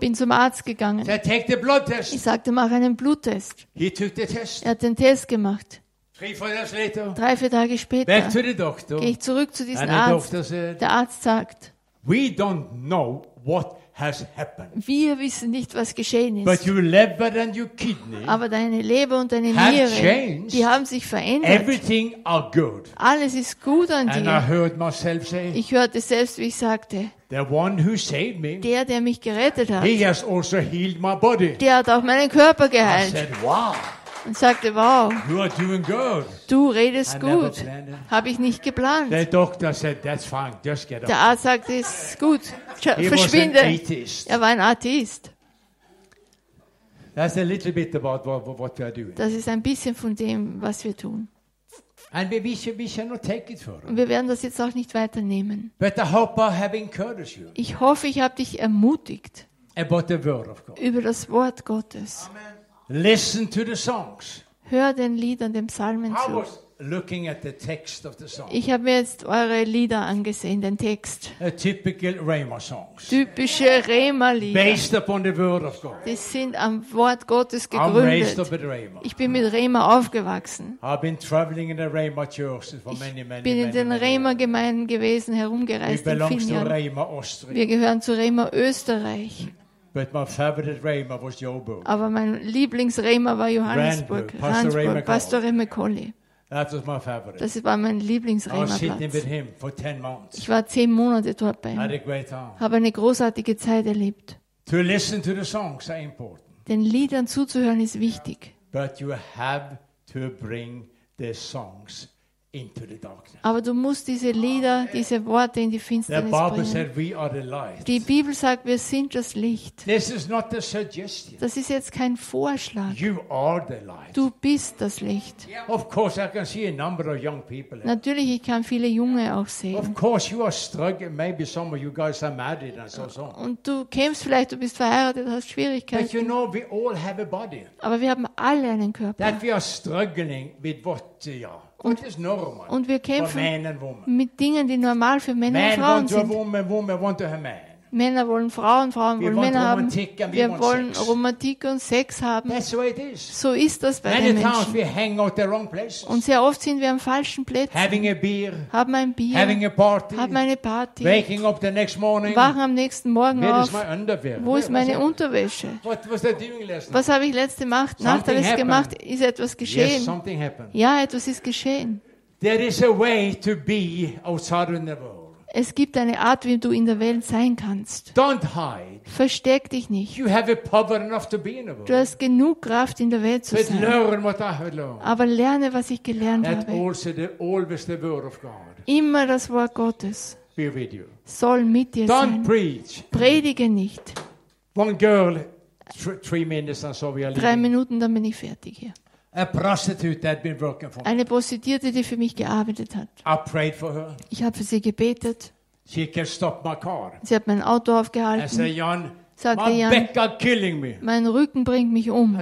Speaker 2: Bin zum Arzt gegangen. Ich sagte, mach einen Bluttest. Er hat den Test gemacht. Drei, vier Tage später gehe ich zurück zu diesem Arzt. Der Arzt sagt,
Speaker 1: we don't know what has happened.
Speaker 2: wir wissen nicht, was geschehen
Speaker 1: But
Speaker 2: ist.
Speaker 1: your liver and your kidney,
Speaker 2: Aber deine Leber und deine
Speaker 1: Have
Speaker 2: Niere,
Speaker 1: changed.
Speaker 2: die haben sich verändert.
Speaker 1: everything are good.
Speaker 2: Alles ist gut an
Speaker 1: And I
Speaker 2: dir.
Speaker 1: heard myself say,
Speaker 2: Ich hörte selbst, wie ich sagte,
Speaker 1: the one who saved me,
Speaker 2: der, der mich gerettet hat,
Speaker 1: he has also healed my body.
Speaker 2: der hat auch meinen Körper
Speaker 1: I
Speaker 2: geheilt.
Speaker 1: said, wow,
Speaker 2: Und sagte, wow,
Speaker 1: you are doing good.
Speaker 2: du redest
Speaker 1: I
Speaker 2: gut. Habe ich nicht geplant.
Speaker 1: The doctor said, that's fine, just get
Speaker 2: Der. Arzt sagte, ist gut,
Speaker 1: He
Speaker 2: verschwinde. Er war ein Atheist.
Speaker 1: That's a little bit about what, what we are doing.
Speaker 2: Das ist ein bisschen von dem, was wir tun.
Speaker 1: And we, we, shall, we shall not take it.
Speaker 2: Und wir werden das jetzt auch nicht weiternehmen.
Speaker 1: But I hope I have encouraged you
Speaker 2: Ich hoffe, ich habe dich ermutigt
Speaker 1: about the word of God.
Speaker 2: über das Wort Gottes.
Speaker 1: Listen to the songs.
Speaker 2: Hör den Liedern, den Psalmen
Speaker 1: I
Speaker 2: zu.
Speaker 1: was looking at the text of the song.
Speaker 2: Ich habe mir jetzt eure Lieder angesehen, den Text.
Speaker 1: A typical Rhema songs.
Speaker 2: Typische Rema-Lieder.
Speaker 1: Based upon the word of God.
Speaker 2: Die sind am Wort Gottes
Speaker 1: I'm raised up
Speaker 2: gegründet.
Speaker 1: at Rhema.
Speaker 2: Ich bin mit Rema aufgewachsen.
Speaker 1: I've been traveling in the Rhema churches for many, many,
Speaker 2: Bin in
Speaker 1: many,
Speaker 2: den
Speaker 1: many years.
Speaker 2: Rema-Gemeinden gewesen,
Speaker 1: We
Speaker 2: herumgereist in
Speaker 1: belong
Speaker 2: vielen
Speaker 1: to
Speaker 2: Jahren.
Speaker 1: Rhema Austria.
Speaker 2: Wir gehören zu Rema Österreich.
Speaker 1: But my favorite Rhema was Joburg.
Speaker 2: Aber mein Lieblingsrema war Johannesburg,
Speaker 1: Randburg, Pastor favorite.
Speaker 2: Das war mein Lieblingsrema-Platz.
Speaker 1: him for 10 months.
Speaker 2: Ich war zehn Monate dort bei ihm. Habe eine großartige Zeit erlebt.
Speaker 1: To listen to the songs are important.
Speaker 2: Den Liedern zuzuhören ist wichtig.
Speaker 1: But you have to bring the songs.
Speaker 2: Aber du musst diese Lieder, diese Worte in die Finsternis bringen.
Speaker 1: are.
Speaker 2: Die Bibel sagt, wir sind das Licht.
Speaker 1: This is not a suggestion.
Speaker 2: Das ist jetzt kein Vorschlag.
Speaker 1: You are the light.
Speaker 2: Du bist das Licht. Natürlich, ich kann viele Junge auch sehen.
Speaker 1: course, you are struggling. Maybe some of you guys are married and so on.
Speaker 2: Und du kämpfst vielleicht, du bist verheiratet, hast
Speaker 1: But
Speaker 2: Schwierigkeiten.
Speaker 1: you know, we all have a body.
Speaker 2: Aber wir haben alle einen Körper.
Speaker 1: That we are struggling with what, uh, yeah, normal
Speaker 2: Und wir kämpfen mit Dingen, die normal für Männer und Frauen sind. Männer wollen Frauen, Frauen wollen Männer haben. Wir wollen
Speaker 1: sex.
Speaker 2: Romantik und Sex haben.
Speaker 1: That's the way it is.
Speaker 2: So ist das bei
Speaker 1: Many
Speaker 2: den Menschen.
Speaker 1: we hang out the wrong places.
Speaker 2: Und sehr oft sind wir am falschen Plätzen.
Speaker 1: Having a beer,
Speaker 2: Haben ein Bier,
Speaker 1: having a party,
Speaker 2: haben eine Party,
Speaker 1: waking up the next morning.
Speaker 2: wachen am nächsten Morgen auf. Wo ist meine? Unterwäsche?
Speaker 1: What was
Speaker 2: habe ich letzte Nacht, alles gemacht? Ist etwas geschehen? Ja, etwas ist geschehen.
Speaker 1: There is a way to be outside in the world.
Speaker 2: Es gibt eine Art, wie du in der Welt sein kannst.
Speaker 1: Don't hide.
Speaker 2: Versteck dich nicht.
Speaker 1: You have a power enough to be in the
Speaker 2: Du
Speaker 1: world.
Speaker 2: hast genug Kraft in der Welt zu
Speaker 1: But
Speaker 2: sein.
Speaker 1: learn what I have learned.
Speaker 2: Aber lerne, was ich gelernt
Speaker 1: That
Speaker 2: habe.
Speaker 1: also the, always the word of God
Speaker 2: Immer das Wort Gottes
Speaker 1: be with you.
Speaker 2: soll mit dir
Speaker 1: Don't
Speaker 2: sein.
Speaker 1: preach.
Speaker 2: Predige nicht.
Speaker 1: One girl, th- three minutes and so we are
Speaker 2: Drei. Minuten, dann bin ich fertig hier. Eine Prostituierte, die für mich gearbeitet hat. Ich habe für sie gebetet. Sie hat mein Auto aufgehalten. Sagte Jan, mein Rücken bringt mich um.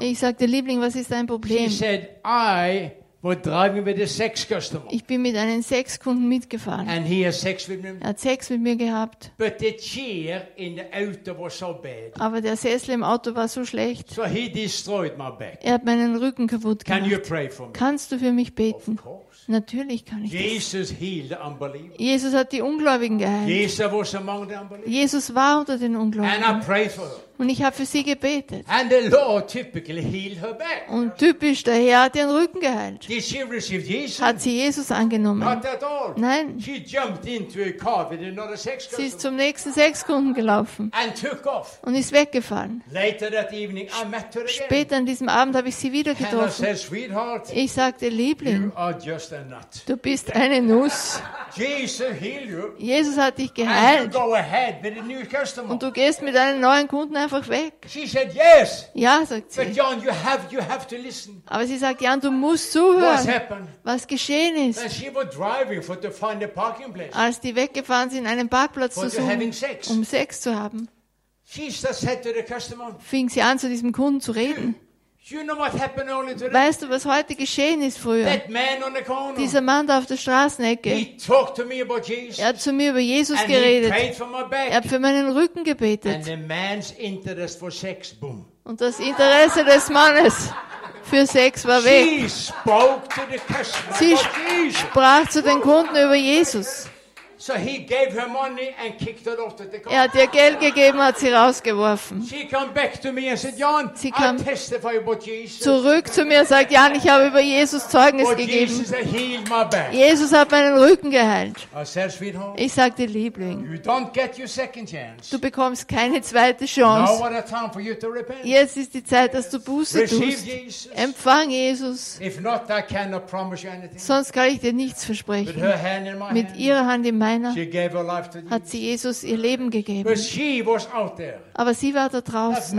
Speaker 2: Ich sagte, Liebling, was ist dein
Speaker 1: She
Speaker 2: Problem?
Speaker 1: said, I
Speaker 2: Ich bin mit einem Sexkunden mitgefahren.
Speaker 1: And he has sex with me.
Speaker 2: Er hat Sex mit mir gehabt,
Speaker 1: But the chair in the auto was so bad.
Speaker 2: aber der Sessel im Auto war so schlecht.
Speaker 1: So he destroyed my back.
Speaker 2: Er hat meinen Rücken kaputt
Speaker 1: Can you
Speaker 2: gemacht.
Speaker 1: pray for me?
Speaker 2: Kannst du für mich beten?
Speaker 1: Of course.
Speaker 2: Natürlich kann ich das.
Speaker 1: Jesus healed the unbeliever.
Speaker 2: Jesus hat die Ungläubigen geheilt.
Speaker 1: Jesus was among the unbelievers.
Speaker 2: Jesus war unter den
Speaker 1: And I
Speaker 2: Ungläubigen.
Speaker 1: prayed for her.
Speaker 2: Und ich habe für sie gebetet.
Speaker 1: And the Lord typically healed her back.
Speaker 2: Und typisch, der Herr hat ihren Rücken geheilt.
Speaker 1: Did she receive Jesus?
Speaker 2: Hat sie Jesus angenommen?
Speaker 1: Not at all.
Speaker 2: Nein.
Speaker 1: She jumped into a car with another sex
Speaker 2: Sie ist zum nächsten Sexkunden gelaufen
Speaker 1: and took off.
Speaker 2: und ist weggefahren.
Speaker 1: Later that evening, I met her again.
Speaker 2: Später an diesem Abend habe ich sie wieder getroffen.
Speaker 1: said, sweetheart,
Speaker 2: Ich sagte, Liebling,
Speaker 1: you are just a nut.
Speaker 2: du bist eine Nuss.
Speaker 1: Jesus healed you.
Speaker 2: Jesus hat dich
Speaker 1: And you
Speaker 2: geheilt.
Speaker 1: go ahead with a new customer.
Speaker 2: Und du gehst mit einem neuen Kunden einfach weg.
Speaker 1: She said, yes.
Speaker 2: Ja, sagt
Speaker 1: But
Speaker 2: sie.
Speaker 1: John, you have, you have to listen.
Speaker 2: Aber sie sagt, Jan, du musst zuhören, was geschehen ist.
Speaker 1: And she was driving for to find a parking place.
Speaker 2: Als die weggefahren sind, einen Parkplatz zu suchen,
Speaker 1: sex.
Speaker 2: um Sex zu haben, fing sie an, zu diesem Kunden zu reden.
Speaker 1: You know what happened only today?
Speaker 2: Weißt du, was heute geschehen ist früher? Dieser Mann da auf der Straßenecke, er hat zu mir über Jesus geredet. Er hat für meinen Rücken
Speaker 1: And
Speaker 2: gebetet. Und das Interesse des Mannes für Sex war weg.
Speaker 1: She spoke to the customer
Speaker 2: Sie sprach zu den Kunden über Jesus.
Speaker 1: So he gave her money and kicked her out of the car.
Speaker 2: Er hat ihr Geld gegeben, hat sie rausgeworfen.
Speaker 1: She come back to me and said, John,
Speaker 2: Sie
Speaker 1: I
Speaker 2: kam
Speaker 1: testify about Jesus.
Speaker 2: Zurück zu mir und sagt, Jan, ich habe über Jesus Zeugnis
Speaker 1: But
Speaker 2: gegeben.
Speaker 1: Jesus healed my back.
Speaker 2: Jesus hat meinen Rücken geheilt.
Speaker 1: I said, sweetheart,
Speaker 2: Ich sagte, Liebling,
Speaker 1: you don't get your second chance.
Speaker 2: du bekommst keine zweite
Speaker 1: Now
Speaker 2: Chance.
Speaker 1: what a time for you to repent.
Speaker 2: Jetzt ist die Zeit, dass du Buße
Speaker 1: Receive
Speaker 2: tust.
Speaker 1: Jesus.
Speaker 2: Empfang Jesus.
Speaker 1: If not, I cannot promise you anything.
Speaker 2: Sonst kann ich dir nichts
Speaker 1: With
Speaker 2: versprechen.
Speaker 1: her hand in my
Speaker 2: Mit
Speaker 1: hand,
Speaker 2: ihrer Hand in meiner
Speaker 1: to
Speaker 2: hat sie Jesus ihr Leben gegeben. Aber sie war da draußen.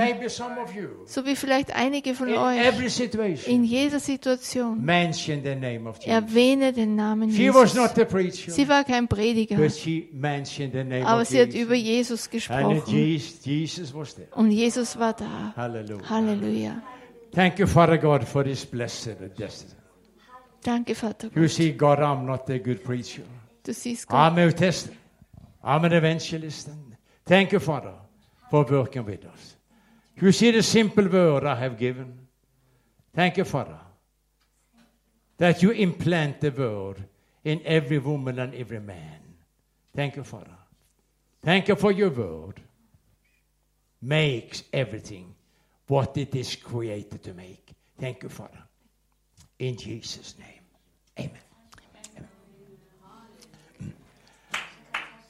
Speaker 1: you.
Speaker 2: So wie vielleicht einige von euch. In jeder Situation. Erwähne den Namen Jesus. Sie war kein Prediger. Aber sie hat über Jesus gesprochen. Und Jesus war da. Halleluja.
Speaker 1: Thank you, Father God, for this blessed destiny.
Speaker 2: Danke, Vater
Speaker 1: You
Speaker 2: Gott.
Speaker 1: see, God, I'm not a good preacher. I'm a tester. I'm an evangelist. Thank you, Father, for working with us. You see the simple word I have given. Thank you, Father, that you implant the word in every woman and every man. Thank you, Father. Thank you for your word. Makes everything what it is created to make. Thank you, Father. In Jesus' name. Amen.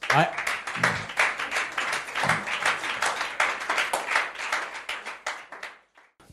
Speaker 1: I,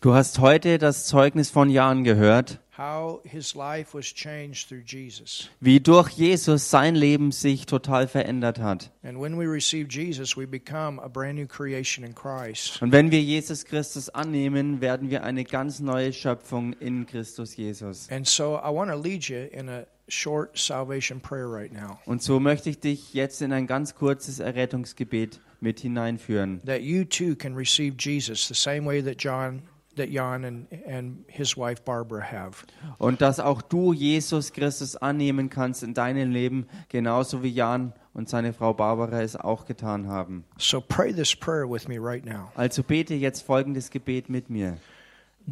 Speaker 7: Du hast heute das Zeugnis von Jan gehört. how his life was changed through Jesus.
Speaker 8: wie durch Jesus sein Leben sich total verändert hat.
Speaker 7: And when we receive Jesus, we become a brand new creation in Christ.
Speaker 8: Und wenn wir Jesus Christus annehmen, werden wir eine ganz neue Schöpfung in Christus Jesus.
Speaker 7: And so I want to lead you in a short salvation prayer right now
Speaker 8: Und so möchte ich dich jetzt in ein ganz kurzes Errettungsgebet mit hineinführen,
Speaker 7: that you too can receive Jesus the same way that John that Jan and, and his wife Barbara have.
Speaker 8: und dass auch du Jesus Christus annehmen kannst in deinem Leben, genauso wie Jan und seine Frau Barbara es auch getan haben.
Speaker 7: So pray this prayer with me right now.
Speaker 8: Also bete jetzt folgendes Gebet mit mir.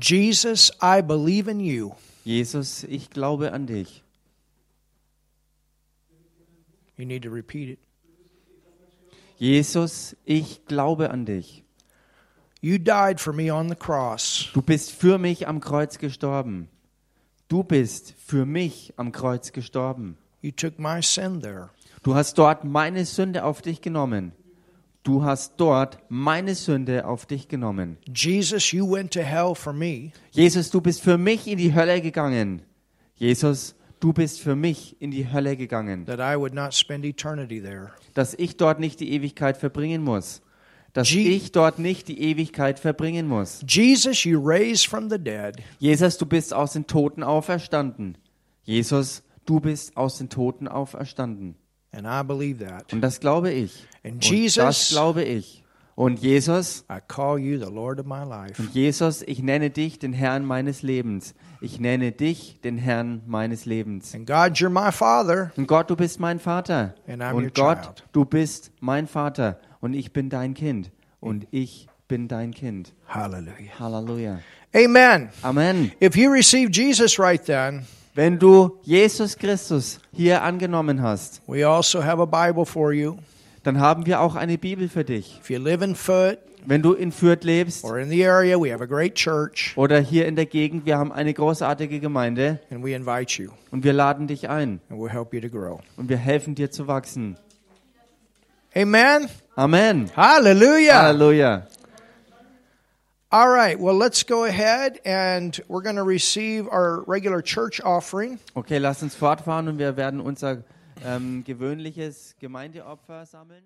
Speaker 7: Jesus, I believe in you.
Speaker 8: Jesus, ich glaube an dich.
Speaker 7: You need to repeat it.
Speaker 8: Jesus, ich glaube an dich.
Speaker 7: You died for me on the cross.
Speaker 8: Du bist für mich am Kreuz gestorben. Du bist für mich am Kreuz gestorben.
Speaker 7: You took my sin there.
Speaker 8: Du hast dort meine Sünde auf dich genommen. Du hast dort meine Sünde auf dich genommen.
Speaker 7: Jesus, you went to hell for me.
Speaker 8: Jesus, du bist für mich in die Hölle gegangen. Jesus, du bist für mich in die Hölle gegangen,
Speaker 7: that I would not spend eternity there.
Speaker 8: dass ich dort nicht die Ewigkeit verbringen muss. Dass
Speaker 7: Je-
Speaker 8: ich dort nicht die Ewigkeit verbringen muss.
Speaker 7: Jesus, you raised from the dead.
Speaker 8: Jesus, du bist aus den Toten auferstanden. Jesus, du bist aus den Toten auferstanden.
Speaker 7: And I believe that.
Speaker 8: Und das glaube ich.
Speaker 7: And
Speaker 8: Und
Speaker 7: Jesus-
Speaker 8: das glaube ich. Und Jesus,
Speaker 7: I call you the Lord of my life.
Speaker 8: und Jesus, ich nenne dich den Herrn meines Lebens. Ich nenne dich den Herrn meines Lebens.
Speaker 7: And God, you're my Father.
Speaker 8: Und Gott, du bist mein Vater.
Speaker 7: And I'm
Speaker 8: Und Gott,
Speaker 7: child.
Speaker 8: du bist mein Vater. Und ich bin dein Kind. Und ich bin dein Kind.
Speaker 7: Hallelujah.
Speaker 8: Halleluja.
Speaker 7: Amen.
Speaker 8: Amen.
Speaker 7: If you receive Jesus right then,
Speaker 8: Wenn du Jesus Christus hier angenommen hast,
Speaker 7: we also have a Bible for you.
Speaker 8: Dann haben wir auch eine Bibel für dich.
Speaker 7: If you live in Foot
Speaker 8: Wenn du in Fürth lebst
Speaker 7: or in the area, we have a great church
Speaker 8: oder hier in der Gegend, wir haben eine großartige Gemeinde
Speaker 7: and we invite you
Speaker 8: und wir laden dich ein
Speaker 7: and we'll help you to grow.
Speaker 8: und wir helfen dir zu wachsen.
Speaker 7: Amen.
Speaker 8: Amen.
Speaker 7: Hallelujah.
Speaker 8: Halleluja.
Speaker 7: All right. Well, let's go ahead and we're going to receive our regular church offering.
Speaker 8: Okay, lass uns fortfahren und wir werden unser ähm, gewöhnliches Gemeindeopfer sammeln.